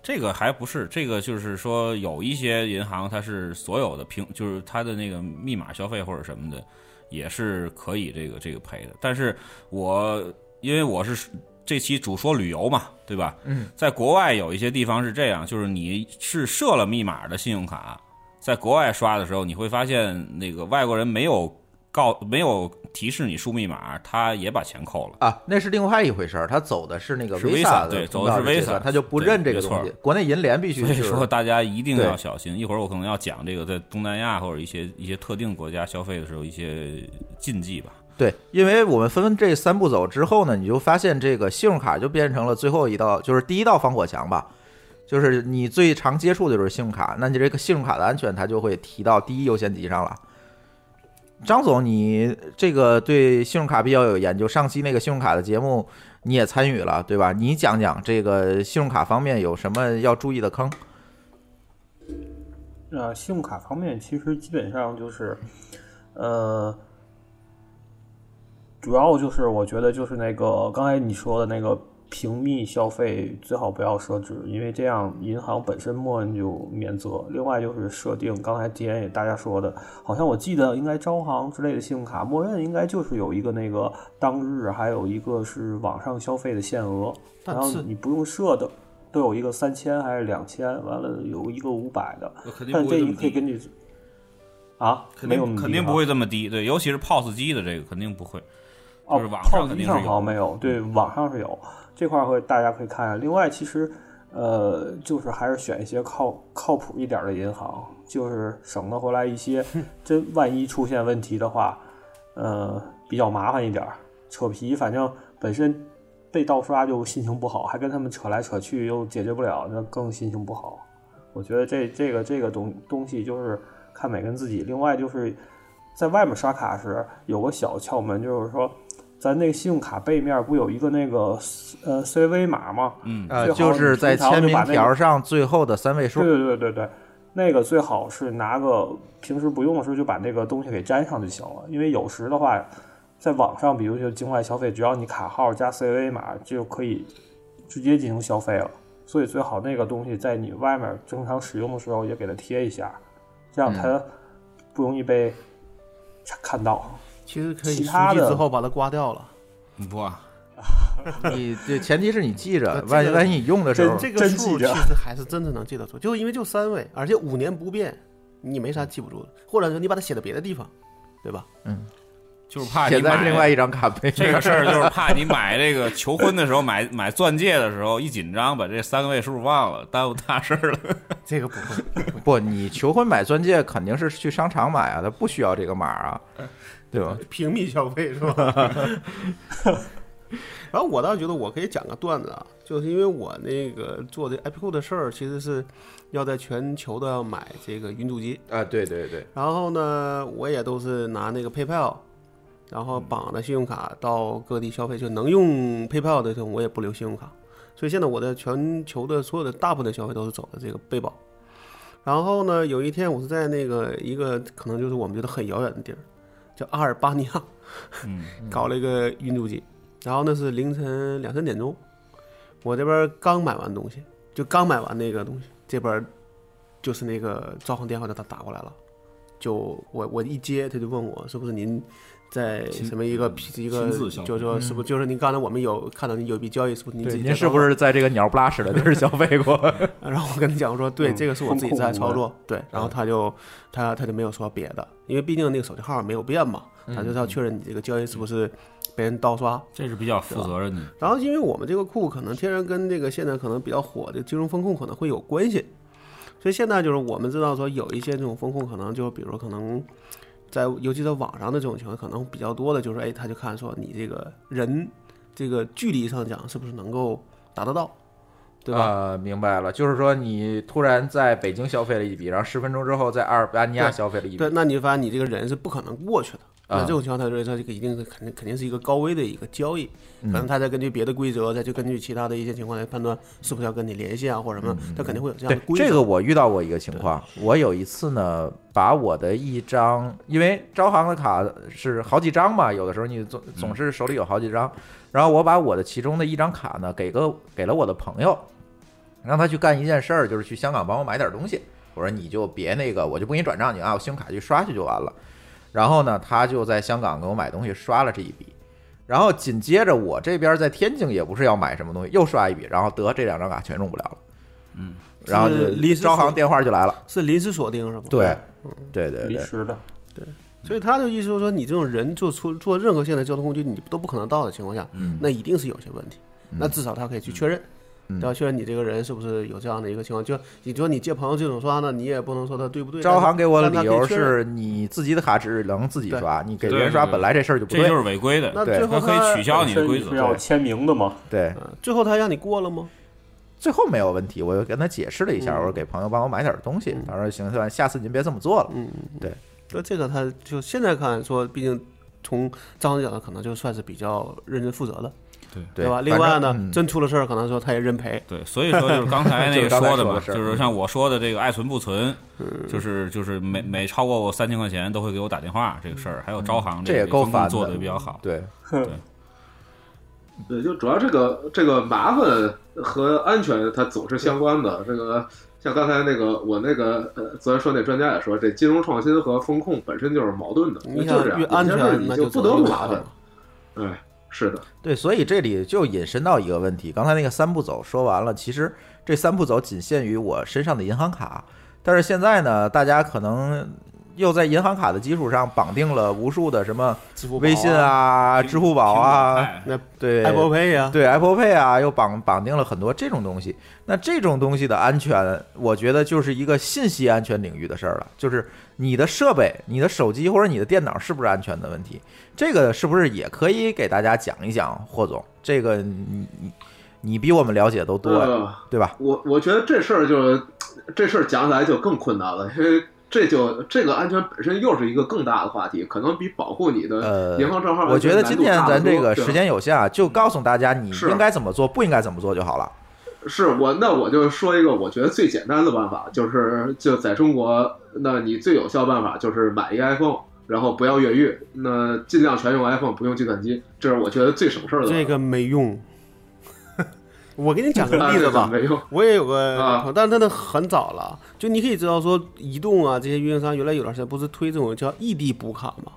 D: 这个还不是这个，就是说有一些银行它是所有的平，就是它的那个密码消费或者什么的，也是可以这个这个赔的。但是我因为我是这期主说旅游嘛，对吧？
C: 嗯，
D: 在国外有一些地方是这样，就是你是设了密码的信用卡，在国外刷的时候，你会发现那个外国人没有告没有提示你输密码，他也把钱扣了。
C: 啊，那是另外一回事儿，他走的是那个
D: 是
C: Visa
D: 对，
C: 的
D: 走的是 Visa，
C: 他就不认这个东西。国内银联必须是
D: 所以说，大家一定要小心。一会儿我可能要讲这个在东南亚或者一些一些特定国家消费的时候一些禁忌吧。
C: 对，因为我们分这三步走之后呢，你就发现这个信用卡就变成了最后一道，就是第一道防火墙吧。就是你最常接触的就是信用卡，那你这个信用卡的安全，它就会提到第一优先级上了。张总，你这个对信用卡比较有研究，上期那个信用卡的节目你也参与了，对吧？你讲讲这个信用卡方面有什么要注意的坑？
E: 呃，信用卡方面其实基本上就是，呃，主要就是我觉得就是那个刚才你说的那个屏蔽消费最好不要设置，因为这样银行本身默认就免责。另外就是设定，刚才之前也大家说的，好像我记得应该招行之类的信用卡默认应该就是有一个那个当日，还有一个是网上消费的限额，然后你不用设的。都有一个三千还是两千，完了有一个五百的，但这
D: 不会这么低，
E: 你可以根据啊，
D: 肯
E: 没有
D: 肯定不会这么低。对，尤其是 POS 机的这个肯定不会。
E: 哦
D: 就是网上肯定是
E: 好。没有，对，网上是有这块会大家可以看下。另外，其实呃，就是还是选一些靠靠谱一点儿的银行，就是省得回来一些 真万一出现问题的话，呃，比较麻烦一点儿，扯皮，反正本身被盗刷就心情不好，还跟他们扯来扯去又解决不了，那更心情不好。我觉得这这个这个东东西就是看每个人自己。另外就是在外面刷卡时有个小窍门，就是说咱那个信用卡背面不有一个那个呃 CV 码吗？
D: 嗯
C: 呃，就是在签名条上最后的三位数。
E: 对对对对对，那个最好是拿个平时不用的时候就把那个东西给粘上就行了，因为有时的话，在网上，比如就境外消费，只要你卡号加 CVV 码就可以直接进行消费了。所以最好那个东西在你外面正常使用的时候也给它贴一下，这样它不容易被看到。
G: 其实可以
E: 其他
G: 书记之后把它刮掉了。
D: 不啊，
C: 你这前提是你记着，万一万一你用的时候，
G: 这个数其实还是真的能记得住，就因为就三位，而且五年不变，你没啥记不住的，或者说你把它写到别的地方，对吧？
D: 嗯就是怕你
C: 写在
D: 买
C: 另外一张卡背面。
D: 这个事儿，就是怕你买这个求婚的时候买 买钻戒的时候一紧张，把这三个位数忘了，耽误大事儿了。
G: 这个不会，
C: 不，你求婚买钻戒肯定是去商场买啊，它不需要这个码啊，对吧？
G: 平民消费是吧？然后我倒觉得我可以讲个段子啊，就是因为我那个做这 IPO 的事儿，其实是要在全球的买这个云主机，
C: 啊，对对对，
G: 然后呢，我也都是拿那个 PayPal，然后绑着信用卡到各地消费，就能用 PayPal 的时候我也不留信用卡，所以现在我的全球的所有的大部分的消费都是走的这个贝宝。然后呢，有一天我是在那个一个可能就是我们觉得很遥远的地儿，叫阿尔巴尼亚，
D: 嗯，
G: 搞了一个运输机，然后那是凌晨两三点钟，我这边刚买完东西，就刚买完那个东西，这边就是那个招行电话就打打过来了，就我我一接他就问我是不是您在什么一个一个就是说是不是就是您刚才我们有看到您有一笔交易是不是您自
C: 对，
G: 己
C: 您是不是在这个鸟不拉屎的地儿消费过？
G: 然后我跟他讲我说，对，
E: 嗯
G: 这个是我自己在操作，对，然后他就他他就没有说别的，因为毕竟那个手机号没有变嘛，他就是要确认你这个交易是不是被人盗刷。
D: 这是比较负责任的。
G: 然后因为我们这个库可能天然跟这个现在可能比较火的金融风控可能会有关系，所以现在就是我们知道说有一些这种风控可能就比如说可能在尤其在网上的这种情况可能比较多的就是哎他就看说你这个人这个距离上讲是不是能够达得到，对吧？
C: 啊，明白了，就是说你突然在北京消费了一笔，然后十分钟之后在阿尔巴尼亚消费了一笔
G: 对，，那你就发现你这个人是不可能过去的。那
C: 啊
G: 这种情况，他认为这个一定是肯定肯定是一个高危的一个交易，可能他再根据别的规则，再去根据其他的一些情况来判断是不是要跟你联系啊，或者什么，他肯定会有这样
C: 对
G: 的规则。
C: 这个我遇到过一个情况，我有一次呢，把我的一张，因为招行的卡是好几张嘛，有的时候你总总是手里有好几张，然后我把我的其中的一张卡呢，给个给了我的朋友，让他去干一件事儿，就是去香港帮我买点东西。我说你就别那个，我就不给你转账，你按我信用卡去刷去就完了。然后呢，他就在香港给我买东西，刷了这一笔。然后紧接着我这边在天津也不是要买什么东西，又刷一笔，然后得这两张卡全用不了了。
D: 嗯，
C: 然后就
G: 临时
C: 招行电话就来了。
G: 是临时锁定是吗？
C: 对，对对对，
E: 临时的。
G: 对所以他的意思就是说，你这种人做出做任何现代交通工具，你都不可能到的情况下，
C: 嗯
G: 那一定是有些问题。那至少他可以去确认，
C: 嗯
G: 对吧？确认你这个人是不是有这样的一个情况。就你说你借朋友这种刷呢，你也不能说他对不对。
C: 招行给我的理由是你自己的卡只能自己刷，你给别人刷本来这事儿就不对
D: 这就。是违规的。
G: 那
C: 对
D: 他可
G: 最后他
D: 以取消你的规则。
E: 是要签名的吗？
C: 对，
G: 嗯最后他让你过了吗？
C: 最后没有问题，我又跟他解释了一下，我说给朋友帮我买点东西，他说行，行，下次您别这么做了。
G: 嗯，
C: 对。
G: 那这个他就现在看说，毕竟从招行角的可能就算是比较认真负责的，
C: 对
G: 吧？另外呢，真出了事儿，可能说他也认赔。
D: 对，所以说就是刚才那个 说的嘛，就是像我说的这个爱存不存，
G: 嗯
D: 就是就是每每超过我三千块钱都会给我打电话这个事儿，还有招行
C: 嗯这也
D: 个
C: 够烦
D: 做
C: 的
D: 的比较好。
C: 对，
F: 对 对，就主要这个这个麻烦和安全它总是相关的。这个像刚才那个我那个呃，昨天说那专家也说，这金融创新和风控本身就是矛盾的，
G: 你
F: 就这样，
G: 安全，那
F: 你就不得不麻烦
G: 越麻烦。。
F: 哎，是的，
C: 对，所以这里就引申到一个问题，刚才那个三步走说完了，其实这三步走仅限于我身上的银行卡，但是现在呢，大家可能又在银行卡的基础上绑定了无数的什么微信啊、支付宝啊，
G: 那
C: 对
G: Apple Pay 呀，
C: 对 Apple Pay 啊，又绑绑定了很多这种东西。那这种东西的安全，我觉得就是一个信息安全领域的事儿了，就是你的设备、你的手机或者你的电脑是不是安全的问题。这个是不是也可以给大家讲一讲，霍总？这个你你你比我们了解都多，
F: 呃
C: 对吧？
F: 我我觉得这事儿就这事儿讲起来就更困难了，因为这就这个安全本身又是一个更大的话题，可能比保护你的
C: 呃
F: 银行账号、
C: 我觉得今天咱这个时间
F: 有。
C: 限啊，就告诉大家你
F: 是
C: 应该怎么做，不应该怎么做就好了。
F: 是我，那我就说一个我觉得最简单的办法，就是就在中国，那你最有效办法就是买一个 iPhone，然后不要越狱，那尽量全用 iPhone，不用计算机，这是我觉得最省事儿的。
G: 这个没用。我给你讲个
F: 啊
G: 例子吧，我也有个
F: 啊
G: 朋友，但是真的很早了。就你可以知道说，移动啊这些运营商原来有段时间不是推这种叫异地补卡吗？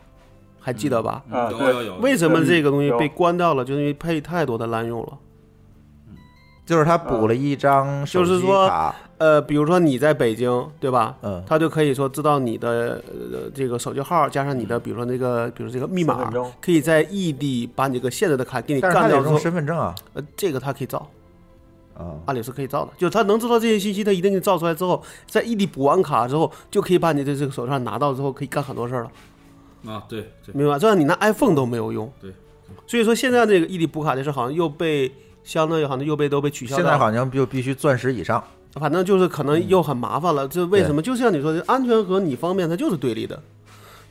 G: 还记得吧？
E: 啊，
D: 有有有，
G: 为什么这个东西被关掉了？就是因为配太多的滥用了。
C: 就是他补了一张手机
G: 就是说
C: 卡，
G: 呃，比如说你在北京，对吧？
C: 嗯
G: 他就可以说知道你的呃这个手机号加上你的，比如说那个，比如这个密码可以在异地把你这个现在的卡给你干掉之后，
C: 身份证啊
G: 呃，这个他可以造，
C: 啊。
G: 按理是可以造的，就是他能知道这些信息，他一定给你造出来之后，在异地补完卡之后，就可以把你的这个手上拿到之后，可以干很多事儿了，
D: 啊，对对，
G: 明白吧？这样你拿 iPhone 都没有用。
D: 对，
G: 所以说现在这个异地补卡这事好像又被相当于好像又被都被取消了。
C: 现在好像就必须钻石以上。
G: 反正就是可能又很麻烦了。这为什么？就像你说的，安全和你方面它就是对立的，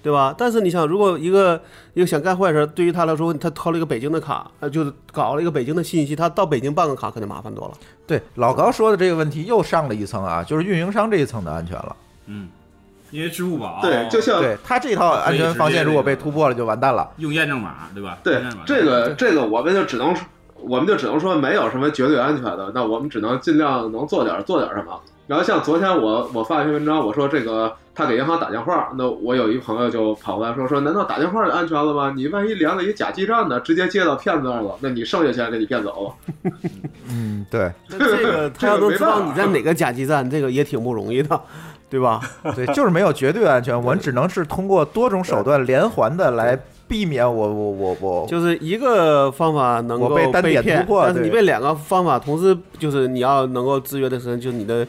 G: 对吧？但是你想，如果一个一个想干坏事，对于他来说，他掏了一个北京的卡，呃，就是搞了一个北京的信息，他到北京办个卡可就麻烦多了。
C: 对，老高说的这个问题又上了一层啊，就是运营商这一层的安全了。
D: 嗯，因为支付宝
F: 对，就像
C: 对他这套安全防线如果被突破了，就完蛋了。
D: 用验证码，对吧？
F: 对这个这个，我们就只能，我们就只能说没有什么绝对安全的，那我们只能尽量能做点做点什么。然后像昨天我我发一篇文章，我说这个他给银行打电话，那我有一朋友就跑过来说说，难道打电话就安全了吗？你万一连了一假基站呢，直接接到骗子那儿了，那你剩下钱给你骗走了。
C: 嗯，对
G: 这个他要能知道你在哪个假基站，这个也挺不容易的，对吧？
C: 对，就是没有绝对安全，我们只能是通过多种手段连环的来避免我我我我
G: 就是一个方法能够
C: 被单点突破
G: 但是你被两个方法同时，就是你要能够制约的时候，就你的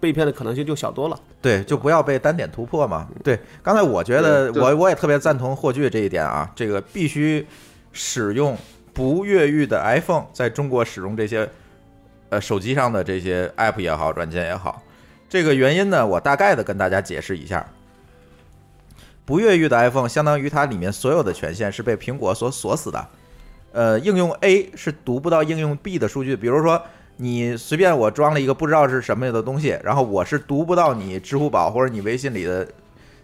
G: 被骗的可能性就小多了。
C: 对，就不要被单点突破嘛。对，刚才我觉得我我也特别赞同霍炬这一点啊，这个必须使用不越狱的 iPhone 在中国使用这些呃手机上的这些 app 也好，软件也好。这个原因呢，我大概的跟大家解释一下。不越狱的 iPhone 相当于它里面所有的权限是被苹果所锁死的，呃，应用 A 是读不到应用 B 的数据，比如说你随便我装了一个不知道是什么的东西，然后我是读不到你支付宝或者你微信里的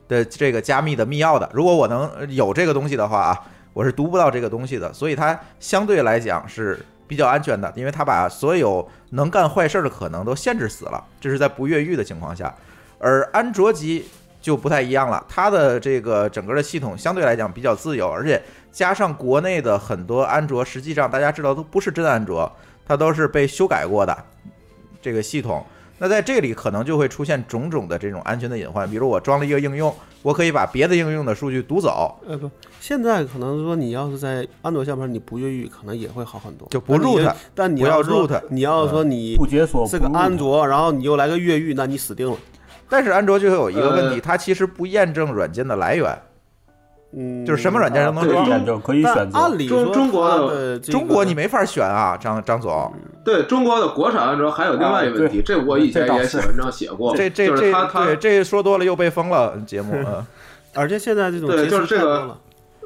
C: 的这个加密的密钥的。如果我能有这个东西的话啊，我是读不到这个东西的，所以它相对来讲是比较安全的，因为它把所有能干坏事儿的可能都限制死了，这是在不越狱的情况下。而安卓机就不太一样了，它的这个整个的系统相对来讲比较自由，而且加上国内的很多安卓，实际上大家知道都不是真安卓，它都是被修改过的这个系统。那在这里可能就会出现种种的这种安全的隐患，比如我装了一个应用，我可以把别的应用的数据读走，
G: 呃不，现在可能说你要是在安卓下边你不越狱，可能也会好很多，
C: 就不 root，
G: 但你
C: 要
G: 说
C: root
G: 你要说你
E: 不解锁
G: 这个安卓，然后你又来个越狱，那你死定了。
C: 但是安卓就有一个问题，
F: 呃。
C: 它其实不验证软件的来源，
G: 嗯，
C: 就是什么软件都能
E: 可以
C: 装。
E: 验证，可以选择。
G: 按理说
F: 中中国的
C: 中国你没法选啊，张张总，
F: 对中国的国产安卓还有另外一个问题，这我以前也写文章写过，
C: 这这这
F: 他他
C: 对这说多了又被封了节目，啊，
G: 而且现在这种
F: 对就是这个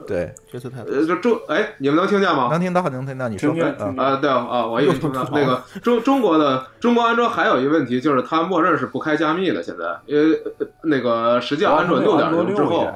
C: 对，
G: 劫持太多。
F: 呃就中哎，你们能听见吗？
C: 能听到能听到，你说
E: 听见
C: 嗯
E: 听见
F: 啊，对啊，我以为听到那个中中国的中国安卓还有一个问题，就是它默认是不开加密的。现在，因为呃那个实际上安卓六点零之后，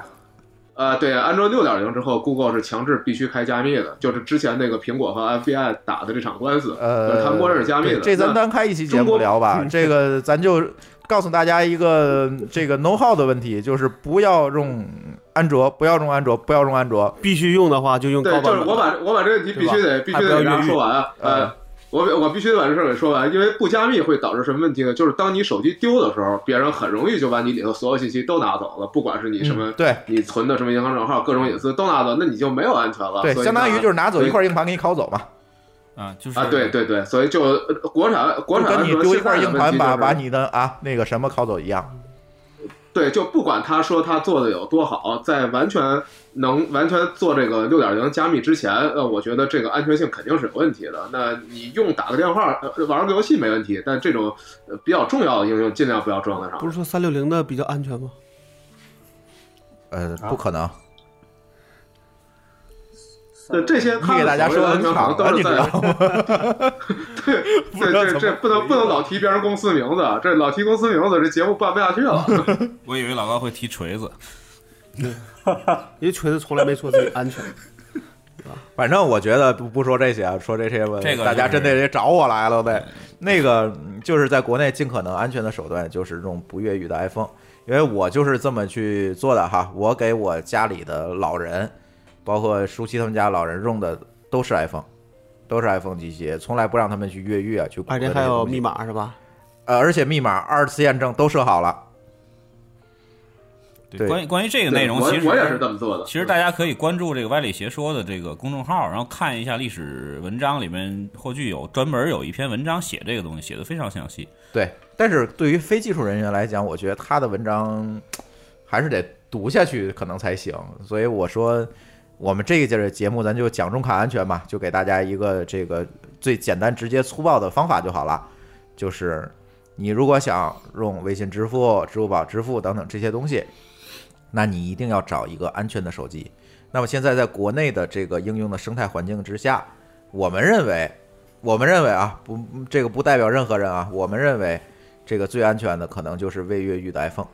F: 呃，对，安卓六点零之后，Google 是强制必须开加密的，就是之前那个苹果和 FBI 打的这场官司，
C: 呃，
F: 就是它默认是加密的。
C: 这咱
F: 那
C: 单开一期节目聊吧。这个咱就告诉大家一个这个 know how 的问题，就是不要用安卓，不要用安卓，不要用安卓。
G: 必须用的话就用高
F: 对，
G: 版本。
F: 就是我把我把这个问题必须得必须得给大家说完啊。
C: 嗯
F: 呃，我我必须得把这事儿给说完，因为不加密会导致什么问题呢？就是当你手机丢的时候，别人很容易就把你里头所有信息都拿走了，不管是你什么、
C: 嗯对
F: 你存的什么银行账号、各种隐私都拿走，那你就没有安全了。
C: 对，
F: 所以
C: 相当于就是拿走一块硬盘给你拷走嘛，
D: 啊，就是
F: 啊，对对对，所以就呃国产国产安卓
C: 跟你丢一块硬盘把把你的啊那个什么拷走一样。
F: 对，就不管他说他做的有多好，在完全能完全做这个六点零加密之前，呃，我觉得这个安全性肯定是有问题的。那你用打个电话、呃、玩个游戏没问题，但这种呃比较重要的应用尽量不要装在上。
G: 不是说三六零的比较安全吗？
C: 呃，不可能。
F: 对这些，
C: 你给大家说的
F: 安全都是在？对对对，这 不能不能老提别人公司名字，这老提公司名字，这节目办不下去了。
D: 我以为老高会提锤子，
G: 因为锤子从来没说自己安全。
C: 反正我觉得不不说这些啊，说这些吧，
D: 这个
C: 大家
D: 就是
C: 真得找我来了呗。那个嗯就是在国内尽可能安全的手段，就是这种不越狱的 iPhone，因为我就是这么去做的哈。我给我家里的老人，包括舒淇他们家老人用的都是 iPhone，都是 iPhone 机器，从来不让他们去越狱啊，去
G: 而且还有密码是吧？
C: 呃，而且密码二次验证都设好了。对
D: 关于关于这个内容，其实
F: 我我也是这么做的。
D: 其实大家可以关注这个歪理邪说的这个公众号，然后看一下历史文章里面，或许有专门有一篇文章写这个东西，写的非常详细。
C: 对，但是对于非技术人员来讲，我觉得他的文章还是得读下去可能才行。所以我说，我们这一节的节目咱就讲中卡安全嘛，就给大家一个这个最简单、直接、粗暴的方法就好了。就是你如果想用微信支付、支付宝支付等等这些东西，那你一定要找一个安全的手机。那么现在在国内的这个应用的生态环境之下，我们认为，我们认为啊，不，这个不代表任何人啊，我们认为这个最安全的可能就是未越狱的 iPhone，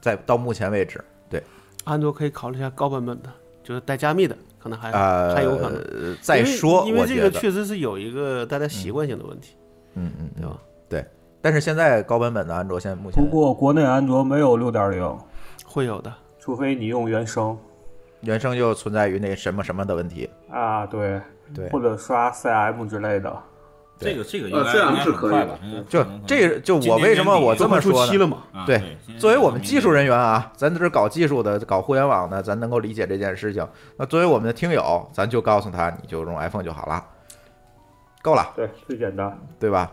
C: 在到目前为止，对，
G: 安卓可以考虑一下高版本的，就是带加密的，可能还
C: 呃，
G: 还有可能。
C: 再说，
G: 因为这个确实是有一个大家习惯性的问题，
C: 嗯嗯，
G: 对吧？
C: 对，但是现在高版本的安卓现在目前
E: 不过国内安卓没有六点零，
G: 会有的。
E: 除非你用原生
C: 原生就存在于那什么什么的问题，
E: 啊，对
C: 对
E: 或者刷 CM 之类的。
D: 这个这个应
F: 呃
D: 该
F: 这样是可以的？
C: 就这个就我为什么我这么说呢？对
D: 啊对，
C: 作为我们技术人员啊，咱这是搞技术的、搞互联网的，咱能够理解这件事情。那作为我们的听友，咱就告诉他，你就用 iPhone 就好了，够了，
E: 对，最简单。
C: 对吧？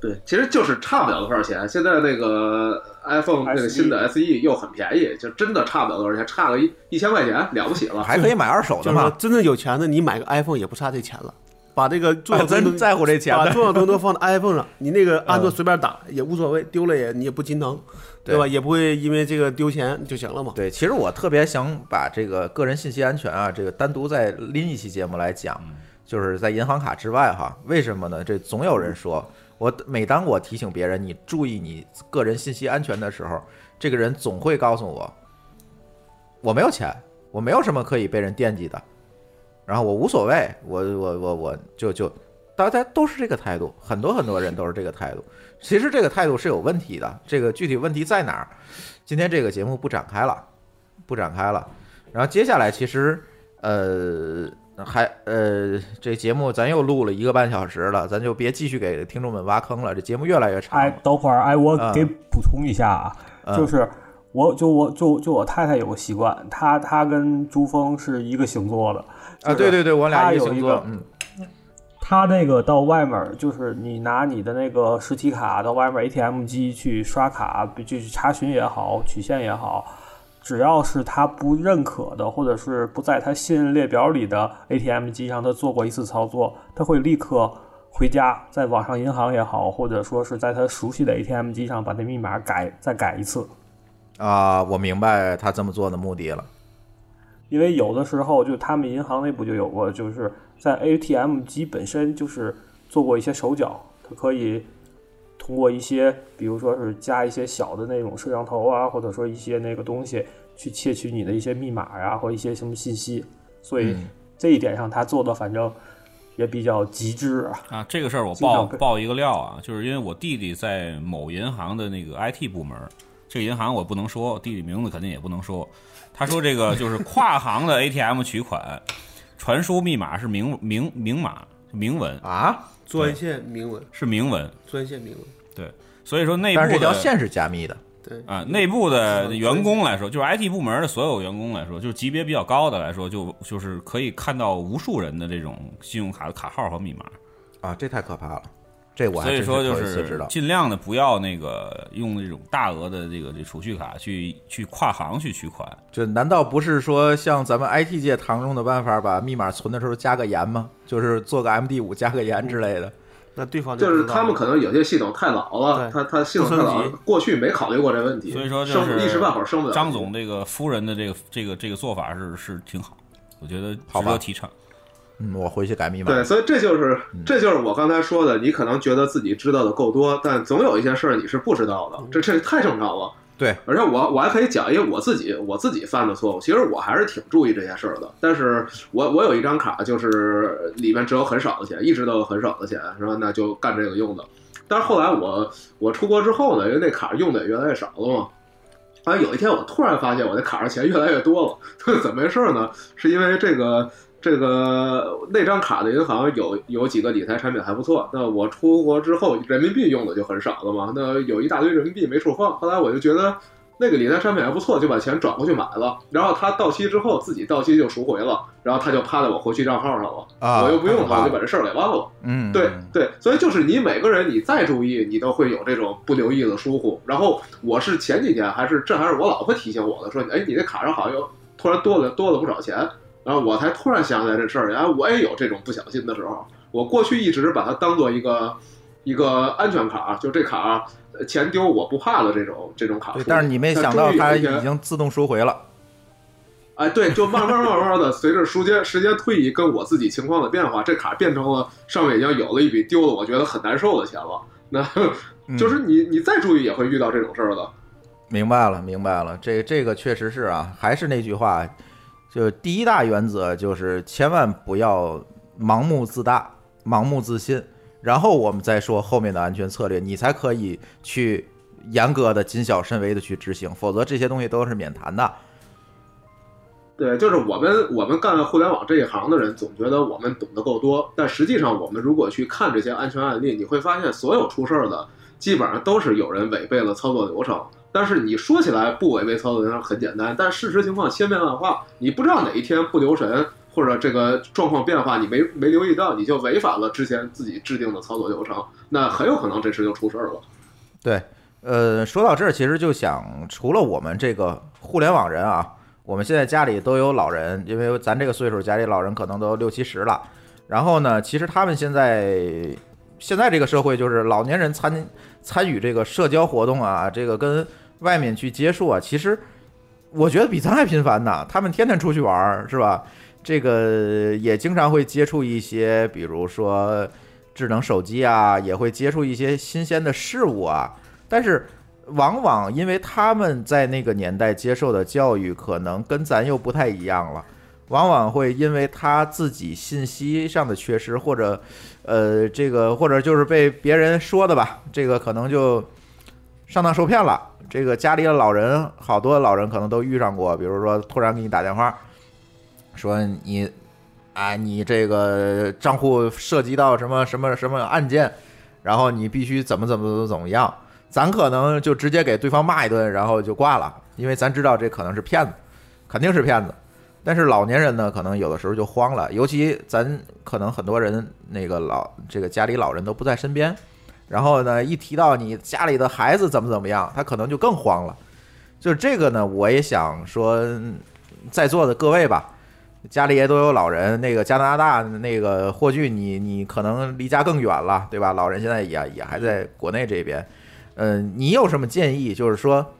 F: 对，其实就是差不了多少钱。现在那个 iPhone 那个新的 SE 又很便宜，就真的差不了多少钱，差个一一千块钱了不起了。
C: 还可以买二手的
G: 就是说
C: 嘛，
G: 真的有钱的，你买个 iPhone 也不差这钱了。把这个重要
C: 真
G: 功能
C: 在乎这钱
G: 把重要功能放在 iPhone 上，你那个安卓
C: 嗯
G: 随便打也无所谓，丢了也你也不心疼，
C: 对
G: 对吧？也不会因为这个丢钱就行了嘛。
C: 对，其实我特别想把这个个人信息安全啊，这个单独再拎一期节目来讲，就是在银行卡之外哈。为什么呢？这总有人说，我每当我提醒别人你注意你个人信息安全的时候，这个人总会告诉我，我没有钱，我没有什么可以被人惦记的，然后我无所谓，我我我我就就。大家都是这个态度，很多很多人都是这个态度。其实这个态度是有问题的，这个具体问题在哪儿？今天这个节目不展开了，不展开了。然后接下来其实，呃，还呃，这节目咱又录了一个半小时了，咱就别继续给听众们挖坑了，这节目越来越长
E: 哎，等会儿，哎，我
C: 啊
E: 给补充一下啊，
C: 嗯
E: 就是我就我就就我太太有个习惯，她她跟朱峰是一个星座的
C: 啊，对对对，我俩
E: 她
C: 一个星座
E: 有一个，
C: 嗯，
E: 她那个到外面儿，就是你拿你的那个实体卡到外面 ATM 机去刷卡，就去查询也好，取现也好，只要是他不认可的，或者是不在他信任列表里的 ATM 机上，他做过一次操作，他会立刻回家，在网上银行也好，或者说是在他熟悉的 ATM 机上把那密码改再改一次。
C: 啊，我明白他这么做的目的了。
E: 因为有的时候就他们银行内部就有过，就是在 ATM 机本身就是做过一些手脚，它可以通过一些，比如说是加一些小的那种摄像头啊，或者说一些那个东西去窃取你的一些密码呀、或一些什么信息，所以
C: 嗯
E: 这一点上他做的反正也比较极致啊。
D: 啊，这个事儿我爆
E: 经常跟
D: 爆一个料啊，就是因为我弟弟在某银行的那个 IT 部门，这个银行我不能说，弟弟名字肯定也不能说。他说这个就是跨行的 ATM 取款，传输密码是明明明码明文。
C: 啊，
G: 专线明文。
D: 是明文，
G: 专线明文，
D: 对，所以说内部
C: 但是这条线是加密的，
G: 对。
D: 啊，内部的员工来说，就是 IT 部门的所有员工来说，就是级别比较高的来说，就就是可以看到无数人的这种信用卡的卡号和密码。
C: 啊，这太可怕了，这我
D: 所以说就
C: 头一次知道。
D: 是尽量的不要那个用这种大额的这个这储蓄卡去去跨行去取款。
C: 这难道不是说像咱们 IT 界常用的办法，把密码存的时候加个盐吗？就是做个 MD 五加个盐之类的。
G: 那对方
F: 就是他们可能有些系统太老了，他他系统过去没考虑过这问题，
D: 所以说就
F: 升
D: 是
F: 一时半会儿升不了。
D: 张总这个夫人的这个这个这个做法是是挺好，我觉得值得提倡。
C: 嗯，我回去改密码。
F: 对，所以这就是
C: 嗯
F: 这就是我刚才说的，你可能觉得自己知道的够多，但总有一些事儿你是不知道的，这这太正常了。
C: 对，
F: 而且我我还可以讲一个我自己我自己犯的错误，其实我还是挺注意这些事儿的。但是我我有一张卡，就是里面只有很少的钱，一直都有很少的钱，是吧？那就干这个用的。但是后来我我出国之后呢，因为那卡用的也越来越少了嘛。后来有一天，我突然发现我那卡上钱越来越多了，怎么回事呢？是因为这个这个那张卡的银行有有几个理财产品还不错，那我出国之后人民币用的就很少了嘛，那有一大堆人民币没处放，后来我就觉得那个理财产品还不错，就把钱转过去买了，然后它到期之后自己到期就赎回了，然后它就趴在我活期账号上了，
C: 啊
F: 我又不用它，我就把这事儿给忘了。
C: 嗯，
F: 对对，所以就是你每个人你再注意，你都会有这种不留意的疏忽。然后我是前几天还是这还是我老婆提醒我的，说哎你这卡上好像有突然多了多了不少钱，然后我才突然想起来这事儿，然后我也有这种不小心的时候。我过去一直把它当做一个一个安全卡，就这卡呃钱丢我不怕的这种这种卡
C: 对。但是你没想到它已经自动收回了。
F: 哎，对，就慢慢慢慢的，随着时间时间推移，跟我自己情况的变化，这卡变成了上面已经有了一笔丢了，我觉得很难受的钱了。那
C: 嗯
F: 就是你你再注意也会遇到这种事儿的。
C: 明白了，明白了，这这个确实是啊，还是那句话，就第一大原则就是千万不要盲目自大、盲目自信，然后我们再说后面的安全策略，你才可以去严格的、谨小慎微的去执行，否则这些东西都是免谈的。
F: 对，就是我们我们干互联网这一行的人，总觉得我们懂得够多，但实际上我们如果去看这些安全案例，你会发现所有出事儿的基本上都是有人违背了操作流程。但是你说起来不违背操作流程很简单，但事实情况千变万化，你不知道哪一天不留神或者这个状况变化你没没留意到，你就违反了之前自己制定的操作流程，那很有可能这事就出事儿了。
C: 对，呃，说到这儿，其实就想，除了我们这个互联网人啊，我们现在家里都有老人，因为咱这个岁数，家里老人可能都六七十了。然后呢，其实他们现在现在这个社会，就是老年人参参与这个社交活动啊，这个跟外面去接触啊，其实我觉得比咱还频繁呢。他们天天出去玩儿，是吧？这个也经常会接触一些，比如说智能手机啊，也会接触一些新鲜的事物啊。但是往往因为他们在那个年代接受的教育可能跟咱又不太一样了，往往会因为他自己信息上的缺失，或者呃这个或者就是被别人说的吧，这个可能就上当受骗了。这个家里的老人，好多老人可能都遇上过，比如说突然给你打电话，说你啊，你这个账户涉及到什么什么什么案件，然后你必须怎么怎么怎么怎么样，咱可能就直接给对方骂一顿，然后就挂了，因为咱知道这可能是骗子，肯定是骗子。但是老年人呢，可能有的时候就慌了，尤其咱可能很多人那个老这个家里老人都不在身边，然后呢，一提到你家里的孩子怎么怎么样，他可能就更慌了。就是这个呢，我也想说，在座的各位吧，家里也都有老人。那个加拿大那个霍俊，你你可能离家更远了，对吧？老人现在也也还在国内这边。嗯，你有什么建议？就是说，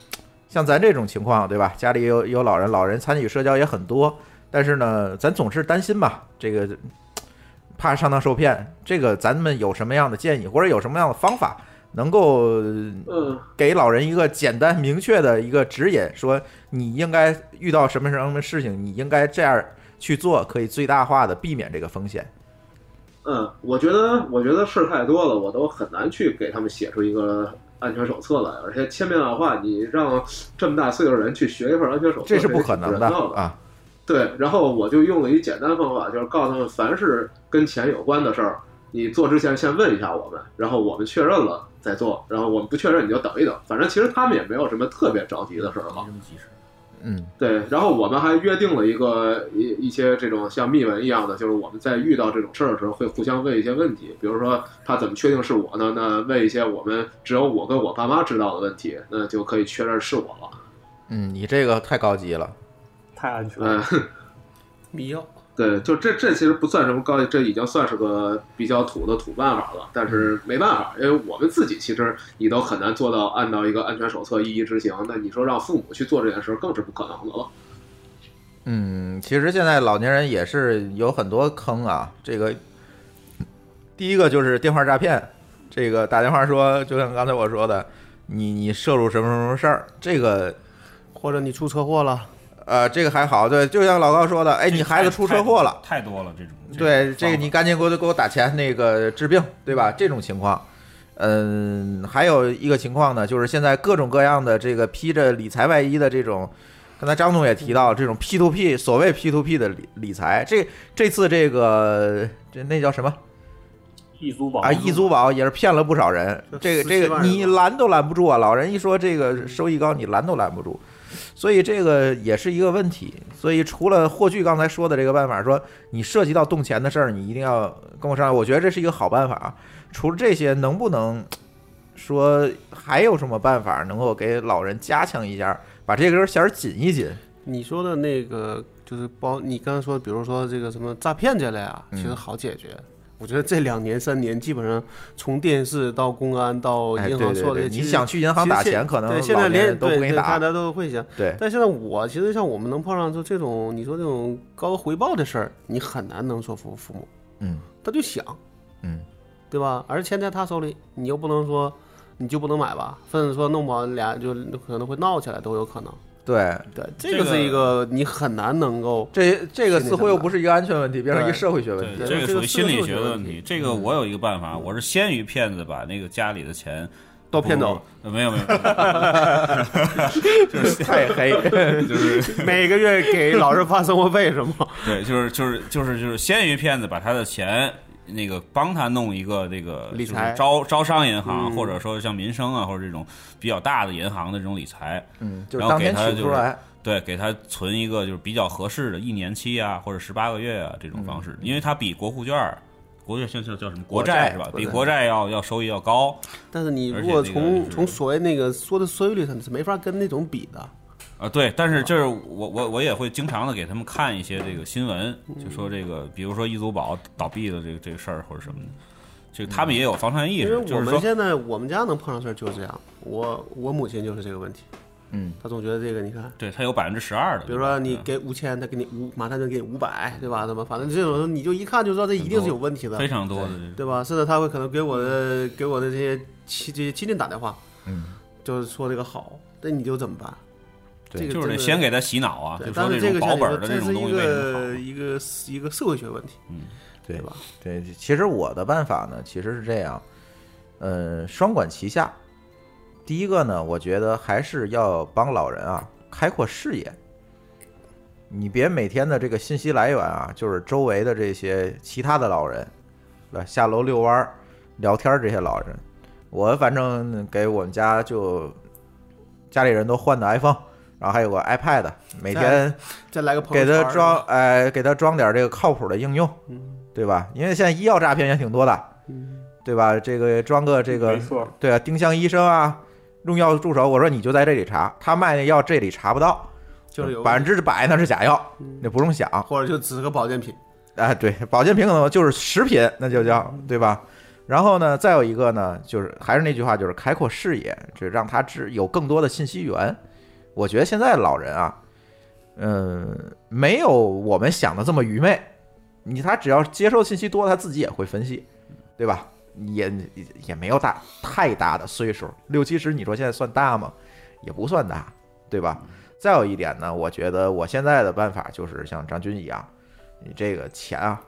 C: 像咱这种情况，对吧？家里有有老人，老人参与社交也很多，但是呢，咱总是担心吧，这个怕上当受骗。这个咱们有什么样的建议，或者有什么样的方法？能够
F: 嗯
C: 给老人一个简单明确的一个指引，说你应该遇到什么什么事情，你应该这样去做，可以最大化的避免这个风险。
F: 嗯，我觉得我觉得事儿太多了，我都很难去给他们写出一个安全手册来，而且千变万化，你让这么大岁数的人去学一份安全手册，
C: 这是不可能的啊！
F: 对，然后我就用了一简单方法，就是告诉他们，凡是跟钱有关的事儿，你做之前先问一下我们，然后我们确认了再做，然后我们不确认你就等一等，反正其实他们也没有什么特别着急的事儿了。
C: 嗯，
F: 对，然后我们还约定了一个一一些这种像密文一样的，就是我们在遇到这种事儿的时候会互相问一些问题，比如说他怎么确定是我呢？那问一些我们只有我跟我爸妈知道的问题，那就可以确认是我了。
C: 嗯，你这个太高级了，
E: 太安全
F: 嗯，
G: 密钥。
F: 对，就这这其实不算什么高级，这已经算是个比较土的土办法了。但是没办法，因为我们自己其实你都很难做到按照一个安全手册一一执行。那你说让父母去做这件事，更是不可能的了。
C: 嗯，其实现在老年人也是有很多坑啊。这个第一个就是电话诈骗，这个打电话说，就像刚才我说的，你你涉入什么什么事儿，这个
G: 或者你出车祸了，
C: 呃，这个还好，对，就像老高说的，哎，你孩子出车祸了，
D: 太多了这种。
C: 对，这个你赶紧给我给我打钱，那个治病，对吧？这种情况，嗯，还有一个情况呢，就是现在各种各样的这个披着理财外衣的这种，刚才张总也提到这种 P to P，所谓 P to P 的理理财，这这次这个这那叫什么？
E: 易租宝
C: 啊，易租宝也是骗了不少人。这个这个你拦都拦不住啊！老人一说这个收益高，你拦都拦不住，所以这个也是一个问题。所以除了霍炬刚才说的这个办法，说你涉及到动钱的事儿，你一定要跟我商量。我觉得这是一个好办法啊。除了这些，能不能说还有什么办法能够给老人加强一下，把这根弦儿紧一紧？
G: 你说的那个就是包，你刚才说，比如说这个什么诈骗这类啊，其实好解决。我觉得这两年三年，基本上从电视到公安到
C: 哎
G: 银行
C: 对对对你想去银行打钱可能
G: 对现在连对
C: 都不给你打
G: 对大家都会想。
C: 对
G: 但现在我其实像我们能碰上就这种，你说这种高回报的事儿，你很难能说服父母，
C: 嗯
G: 他就想，
C: 嗯，
G: 对吧？而钱在他手里，你又不能说你就不能买吧，甚至说弄不好俩就可能会闹起来都有可能。
C: 对
G: 对，这个是一个你很难能够
C: 这这个似乎又不是一个安全问题，变成一个社会学问题。
D: 对，这个属于心理学的问题。这
C: 嗯
D: 个我有一个办法，我是先于骗子把那个家里的钱
G: 都骗走
D: 没有没有，就是
C: 太黑，
D: 就是
G: 每个月给老人发生活费是吗？
D: 对，就是就是就是就是先于骗子把他的钱。那个帮他弄一个这个
G: 理财
D: 就是招招商银行，
G: 嗯
D: 或者说像民生啊，或者这种比较大的银行的这种理财，
C: 嗯，就是
D: 然后给他就是。对，给他存一个就是比较合适的一年期啊，或者十八个月啊这种方式，因为它比国库券儿、国券现在叫什么国
C: 国债
D: 债是吧？比国债要要收益要高。
G: 但是你如果从从所谓那个说的收益率上，你是没法跟那种比的。
D: 啊，对，但是就是我我我也会经常的给他们看一些这个新闻，就说这个，比如说易租宝倒闭的这个这个事儿或者什么的，这个他们也有防范意
G: 因为
D: 识，
G: 我们
D: 就是说，
G: 现在我们家能碰上事儿就是这样，我我母亲就是这个问题，
C: 嗯，
G: 她总觉得这个你看，
D: 对他有百分之十二的，
G: 比如说你给五千，她给你五，马上就给你五百，对吧？怎么反正这种你就一看就知道这一定是有问题的，
D: 非常多的，
G: 对吧？甚至他会可能给我的给我的这些亲这些亲戚打电话，
C: 嗯，
G: 就是说这个好，那你就怎么办？这个
D: 就是得先给他洗脑啊，
G: 对
D: 就说这种保本的
G: 这是一
D: 这种东西为什么好？
G: 个一个一个社会学问题，
D: 嗯，
C: 对
G: 吧？
C: 对，其实我的办法呢，其实是这样，呃，双管齐下。第一个呢，我觉得还是要帮老人啊开阔视野。你别每天的这个信息来源啊，就是周围的这些其他的老人，来？下楼遛弯儿、聊天儿这些老人，我反正给我们家就家里人都换的 iPhone，然后还有个 iPad，每天
G: 再来个朋
C: 给他装，哎，给他装点这个靠谱的应用，对吧？因为现在医药诈骗也挺多的，对吧？这个装个这个
E: 没错，
C: 对啊，丁香医生啊，用药助手，我说你就在这里查，他卖那药这里查不到，
G: 就是有
C: 百分之百那是假药，那不用想。
G: 或者就只是个保健品，
C: 哎，对，保健品可能就是食品，那就叫对吧？然后呢，再有一个呢，就是还是那句话，就是开阔视野，这让他知有更多的信息源。我觉得现在老人啊，嗯，没有我们想的这么愚昧。你他只要接受信息多，他自己也会分析，对吧？也也没有大太大的岁数，六七十，你说现在算大吗？也不算大，对吧？再有一点呢，我觉得我现在的办法就是像张军一样，你这个钱啊，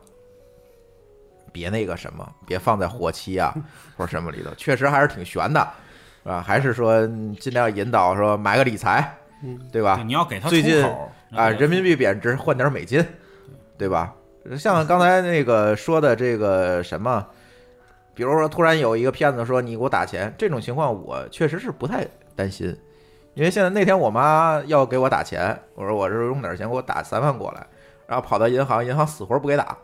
C: 别那个什么，别放在活期啊或者什么里头，确实还是挺悬的，吧？还是说尽量引导说买个理财，对吧？
D: 你要给他
C: 最近啊，人民币贬值，换点美金，对吧？像刚才那个说的这个什么，比如说突然有一个骗子说你给我打钱，这种情况我确实是不太担心，因为现在那天我妈要给我打钱，我说我这用点钱给我打三万过来，然后跑到银行，银行死活不给打，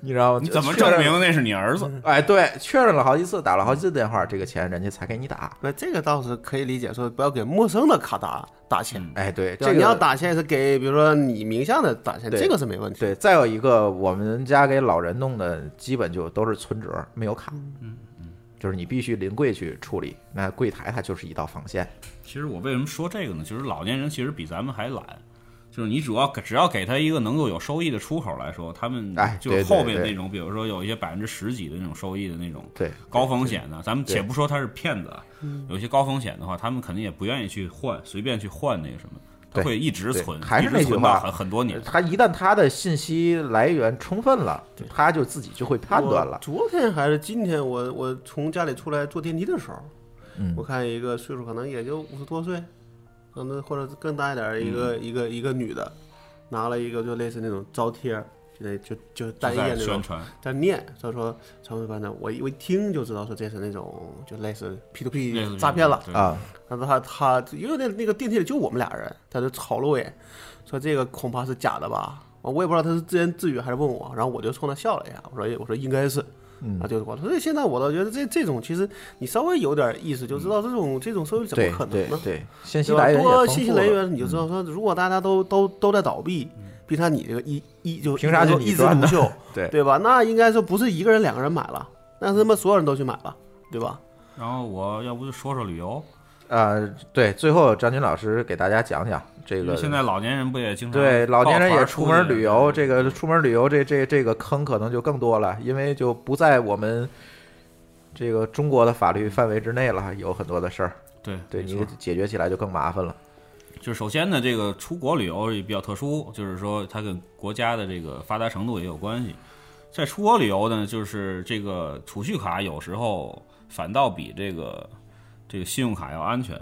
C: 你知道吗？
D: 你怎么证明那是你儿子？
C: 哎，对，确认了好几次，打了好几次电话，这个钱人家才给你打。
G: 那这个倒是可以理解，说不要给陌生的卡打打钱。
C: 哎，对，这个
G: 你要打钱是给，比如说你名下的打钱，
C: 对
G: 这个是没问题。
C: 对，再有一个，我们家给老人弄的基本就都是存折，没有卡。嗯嗯，就是你必须临柜去处理，那柜台它就是一道防线。
D: 其实我为什么说这个呢？就是老年人其实比咱们还懒，就是你主要只要给他一个能够有收益的出口来说，他们
C: 哎
D: 就后面那种，比如说有一些百分之十几的那种收益的那种
C: 对
D: 高风险的，咱们且不说他是骗子啊，
G: 嗯
D: 有些高风险的话，他们肯定也不愿意去换，随便去换那个什么，他会一直存，
C: 还是
D: 一直存到
C: 那句话
D: 很很多年。
C: 他一旦他的信息来源充分了，他就自己就会判断了。
G: 昨天还是今天，我我从家里出来坐电梯的时候，
C: 嗯
G: 我看一个岁数可能也就五十多岁，可能或者更大一点儿一个、
D: 嗯
G: 一个一个女的，拿了一个就类似那种招贴儿，就那就就单页那种
D: 宣传
G: 在念，所以说常会班长，我一我一听就知道说这是那种就类似 P to P 诈骗了
D: 对
C: 啊。
G: 但是他他因为那那个电梯里就我们俩人，他就吵了我也，说这个恐怕是假的吧。我也不知道他是自言自语还是问我，然后我就冲他笑了一下，我说我说应该是，
C: 嗯
G: 啊就是我，所以现在我倒觉得这这种其实你稍微有点意思就知道这种这种收益怎么可能呢？
C: 对对，信息来源也
G: 多信息来源，你就知道说，如果大家都都都在倒闭，凭啥你这个一一就
C: 凭啥就
G: 就一枝独秀，
C: 对。
G: 对吧？那应该说不是一个人两个人买了，那他妈所有人都去买了，对吧？
D: 然后我要不就说说旅游，
C: 呃，对，最后张军老师给大家讲讲这个。
D: 现在老年人不也经常
C: 对老年人也出门旅游，这个出门旅游这这这个坑可能就更多了，因为就不在我们这个中国的法律范围之内了，有很多的事儿。
D: 对
C: 对你解决起来就更麻烦了。
D: 就首先呢，这个出国旅游也比较特殊，就是说它跟国家的这个发达程度也有关系。在出国旅游呢，就是这个储蓄卡有时候反倒比这个这个信用卡要安全，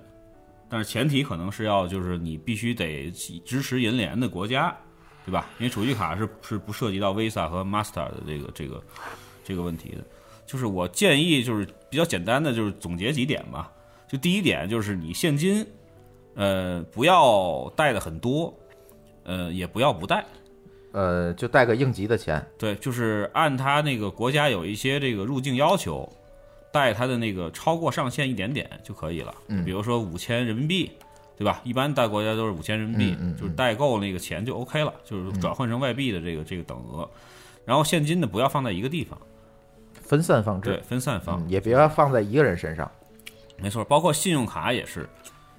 D: 但是前提可能是要就是你必须得支持银联的国家，对吧？因为储蓄卡是是不涉及到 Visa 和 Master 的这个这个这个问题的。就是我建议就是比较简单的就是总结几点吧。就第一点就是你现金，呃，不要带的很多，呃，也不要不带。
C: 呃，就带个应急的钱。
D: 对，就是按他那个国家有一些这个入境要求，带他的那个超过上限一点点就可以了。
C: 嗯
D: 比如说五千人民币，对吧？一般带国家都是五千人民币，
C: 嗯嗯嗯
D: 就是代购那个钱就 OK 了，就是转换成外币的这个这个等额。然后现金呢，不要放在一个地方，
C: 分散放置，
D: 对，分散放，
C: 嗯也不要放在一个人身上。
D: 没错，包括信用卡也是，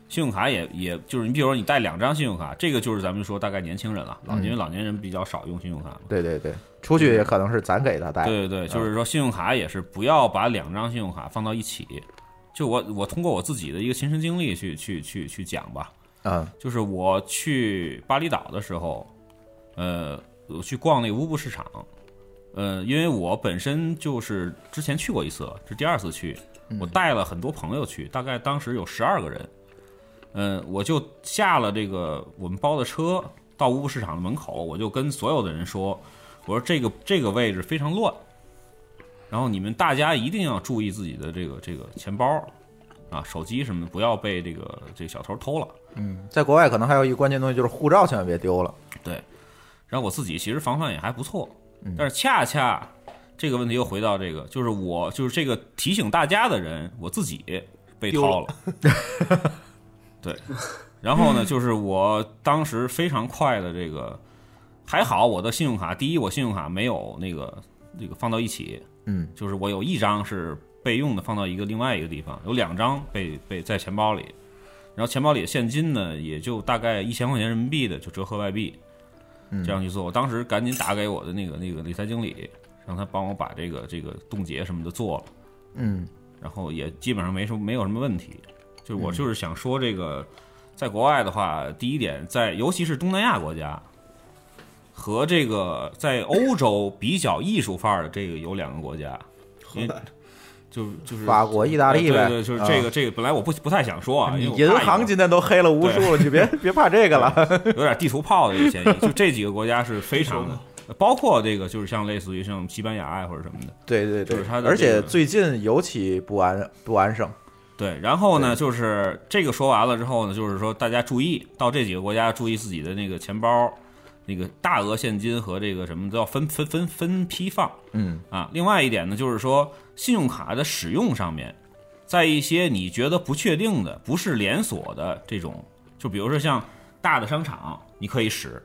D: 信用卡也也就是你比如说你带两张信用卡，这个就是咱们说大概年轻人了，老
C: 嗯
D: 因为老年人比较少用信用卡嘛。
C: 对对对，出去也可能是咱给他带。
D: 对对对，就是说信用卡也是不要把两张信用卡放到一起。就我我通过我自己的一个亲身经历去去去去讲吧，
C: 嗯。
D: 就是我去巴厘岛的时候，呃，我去逛那个乌布市场，呃，因为我本身就是之前去过一次，这是第二次去，我带了很多朋友去，大概当时有十二个人，嗯，我就下了这个我们包的车到乌布市场的门口，我就跟所有的人说，我说这个这个位置非常乱，然后你们大家一定要注意自己的这个这个钱包啊、手机什么的，不要被这个这个小偷偷了。
C: 嗯，在国外可能还有一个关键东西就是护照千万别丢了。
D: 对，然后我自己其实防范也还不错，
C: 嗯
D: 但是恰恰这个问题又回到这个，就是我就是这个提醒大家的人，我自己被
G: 丢
D: 掏了。对，然后呢，就是我当时非常快的这个，还好我的信用卡，第一我信用卡没有那个那个放到一起，
C: 嗯
D: 就是我有一张是备用的，放到一个另外一个地方，有两张被被在钱包里，然后钱包里的现金呢，也就大概一千块钱人民币的，就折合外币，
C: 嗯
D: 这样去做。我当时赶紧打给我的那个那个理财经理，让他帮我把这个这个冻结什么的做了，
C: 嗯
D: 然后也基本上没什么没有什么问题。就是我
C: 嗯
D: 就是想说这个，在国外的话，第一点，在尤其是东南亚国家。和这个在欧洲比较艺术范儿的这个有两个国家，就就是
C: 法国意大利呗
D: 对对，就是这个
C: 啊
D: 这个本来我不不太想说啊，因为
C: 银行今天都黑了无数了，你别 别怕这个了。
D: 有点地图炮的这个嫌疑。就这几个国家是非常的，包括这个就是像类似于像西班牙啊或者什么的，
C: 对对对
D: 就是它，的
C: 而且最近尤其不安不安生。
D: 对，然后呢，就是这个说完了之后呢，就是说大家注意到这几个国家注意自己的那个钱包，那个大额现金和这个什么都要分分分分批放
C: 嗯
D: 啊。另外一点呢，就是说信用卡的使用上面，在一些你觉得不确定的、不是连锁的这种，就比如说像大的商场，你可以使，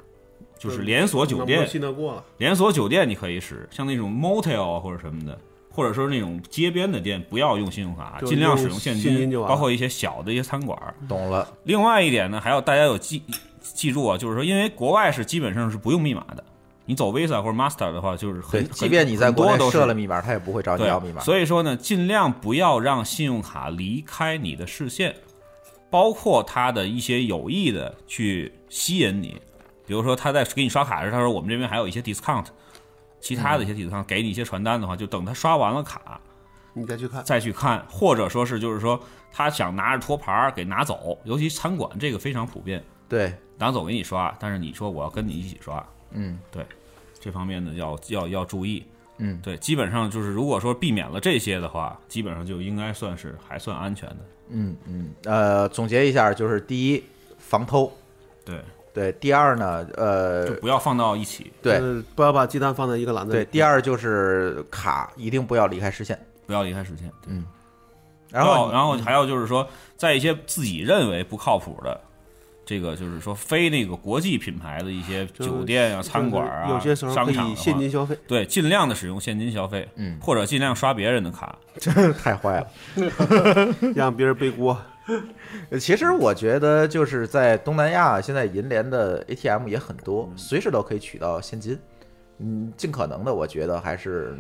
D: 就是连锁酒店
G: 能不能信得过了。
D: 连锁酒店你可以使，像那种 motel 或者什么的，或者说那种街边的店，不要用信用卡，尽量使
G: 用
D: 用现
G: 现金
D: 包括一些小的一些餐馆。
C: 懂了。
D: 另外一点呢，还要大家有记记住啊，就是说，因为国外是基本上是不用密码的，你走 Visa 或者 Master 的话，就是，很
C: 即便你在国内
D: 很多都
C: 设了密码，他也不会找你
D: 对
C: 要密码。
D: 所以说呢，尽量不要让信用卡离开你的视线，包括他的一些有意的去吸引你，比如说他在给你刷卡时，他说我们这边还有一些 discount，其他的一些 discount，、给你一些传单的话，就等他刷完了卡
G: 你再去看，
D: 再去看，或者说是就是说他想拿着托盘儿给拿走，尤其餐馆这个非常普遍，
C: 对，
D: 拿走给你刷，但是你说我要跟你一起刷，
C: 嗯
D: 对，这方面呢要要要注意。
C: 嗯，
D: 对，基本上就是如果说避免了这些的话，基本上就应该算是还算安全的。
C: 嗯嗯，呃，总结一下，就是第一，防偷。
D: 对
C: 对，第二呢，呃
D: 就，不要放到一起，
C: 对
G: 呃不要把鸡蛋放在一个篮子里。
C: 对，第二就是卡一定不要离开视线。
D: 不要离开视线。对
C: 嗯，然后
D: 然后还有就是说，在一些自己认为不靠谱的。这个就是说，非那个国际品牌的一些酒店啊、餐馆啊、
G: 有些时候可以
D: 商场的话
G: 现金消费，
D: 对，尽量的使用现金消费，
C: 嗯，
D: 或者尽量刷别人的卡。
C: 太坏了。
G: 让别人背锅。
C: 呃其实我觉得就是在东南亚，现在银联的 ATM 也很多，随时都可以取到现金。嗯，尽可能的，我觉得还是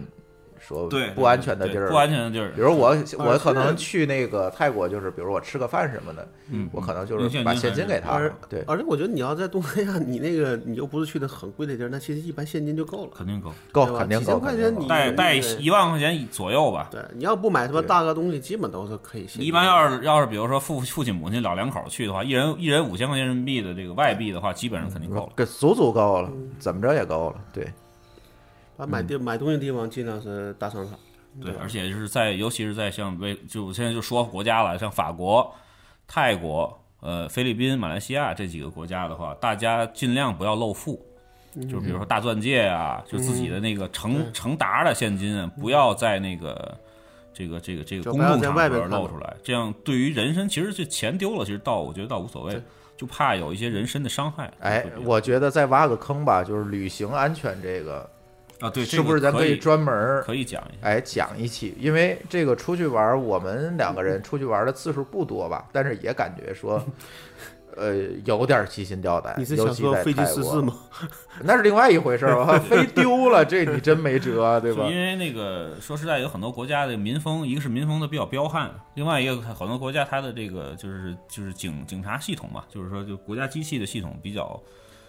C: 说
D: 对，
C: 不安全的地儿，
D: 不安全的地儿
C: 比。如我我可能去那个泰国，就是比如我吃个饭什么的，
D: 嗯，
C: 我可能就是把
D: 现金
C: 给他。对，
G: 而且我觉得你要在东南亚，你那个你又不是去的很贵的地儿，那其实一般现金就够了，
D: 肯定够，
C: 够肯定够，
G: 几千块钱你
D: 带带一万块钱左右吧。
G: 对，你要不买什么大个东西，基本都是可以。
D: 一般要是要是比如说父父亲母亲老两口去的话，一人一人五千块钱人民币的这个外币的话，基本上肯定够了。
C: 这足足够了，怎么着也够了。对，
G: 把买地买东西的地方尽量是大商场。
D: 对，而且就是在尤其是在像为就我现在就说国家了，像法国、泰国、呃菲律宾、马来西亚这几个国家的话，大家尽量不要露富。就是比如说大钻戒啊，就自己的那个成
G: 嗯
D: 成沓的现金啊，不要在那个这个这个这个公共场合露出来，这样对于人身其实这钱丢了，其实倒我觉得倒无所谓，就怕有一些人身的伤害。
C: 哎我觉得再挖个坑吧，就是旅行安全这个，
D: 啊对，
C: 是不是咱
D: 可
C: 以专门儿
D: 可以讲一下？
C: 哎讲一期？因为这个出去玩儿，我们两个人出去玩儿的次数不多吧，但是也感觉说。呃，有点提心吊胆，
G: 你是想说飞机失事吗？
C: 那是另外一回事儿吧，飞丢了，这你真没辙，对吧？
D: 因为那个说实在，有很多国家的民风，一个是民风的比较彪悍，另外一个很多国家它的这个就是就是警警察系统嘛，就是说就国家机器的系统比较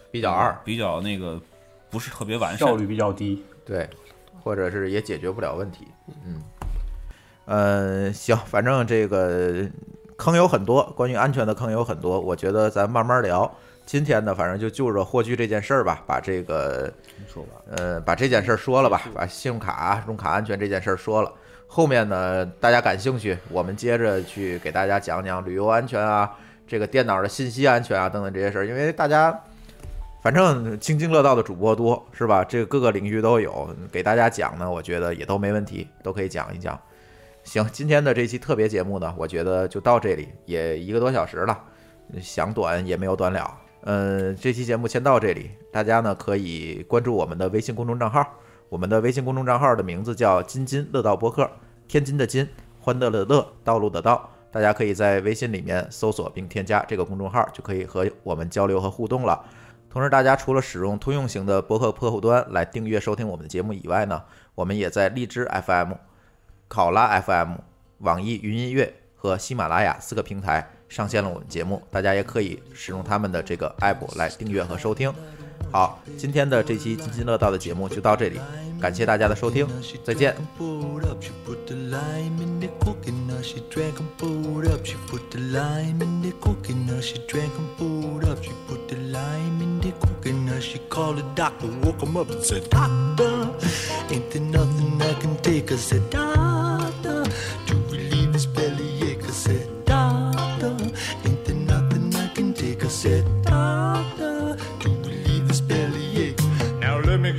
C: 比较二，
D: 比较那个不是特别完善
E: 效。率比较低。
C: 对，或者是也解决不了问题。嗯，呃，行，反正这个坑有很多，关于安全的坑有很多，我觉得咱慢慢聊。今天呢，反正就就着霍炬这件事儿吧，把这个
G: 说吧，
C: 呃，把这件事儿说了吧，把信用卡、用卡安全这件事儿说了。后面呢，大家感兴趣，我们接着去给大家讲讲旅游安全啊，这个电脑的信息安全啊等等这些事儿。因为大家反正津津乐道的主播多，是吧？这各个领域都有，给大家讲呢，我觉得也都没问题，都可以讲一讲。行，今天的这期特别节目呢，我觉得就到这里，也一个多小时了，想短也没有短了。嗯，这期节目先到这里，大家呢可以关注我们的微信公众账号，我们的微信公众账号的名字叫“津津乐道播客”，天津的津，欢乐的乐，道路的道。大家可以在微信里面搜索并添加这个公众号，就可以和我们交流和互动了。同时，大家除了使用通用型的博客客户端来订阅收听我们的节目以外呢，我们也在荔枝 FM、考拉 FM、网易云音乐和喜马拉雅四个平台上线了我们节目，大家也可以使用他们的这个 app 来订阅和收听。好，今天的这期津津乐道的节目就到这里，感谢大家的收听，再见。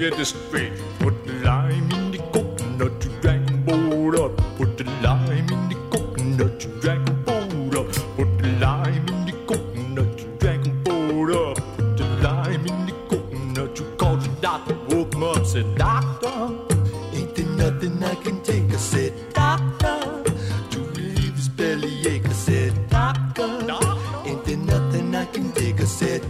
H: jeg det spæt. På det lege mine kokken, når du dragon Put the På in the mine kokken, når du dragon boat op the det lege mine kokken, når du dragon boat op På det lege mine kokken, når du går til datter Våg mig op, sæt datter Ain't there nothing I can take, I said doctor to vil livets belly, ache. I said doctor Ain't there nothing I can take, I said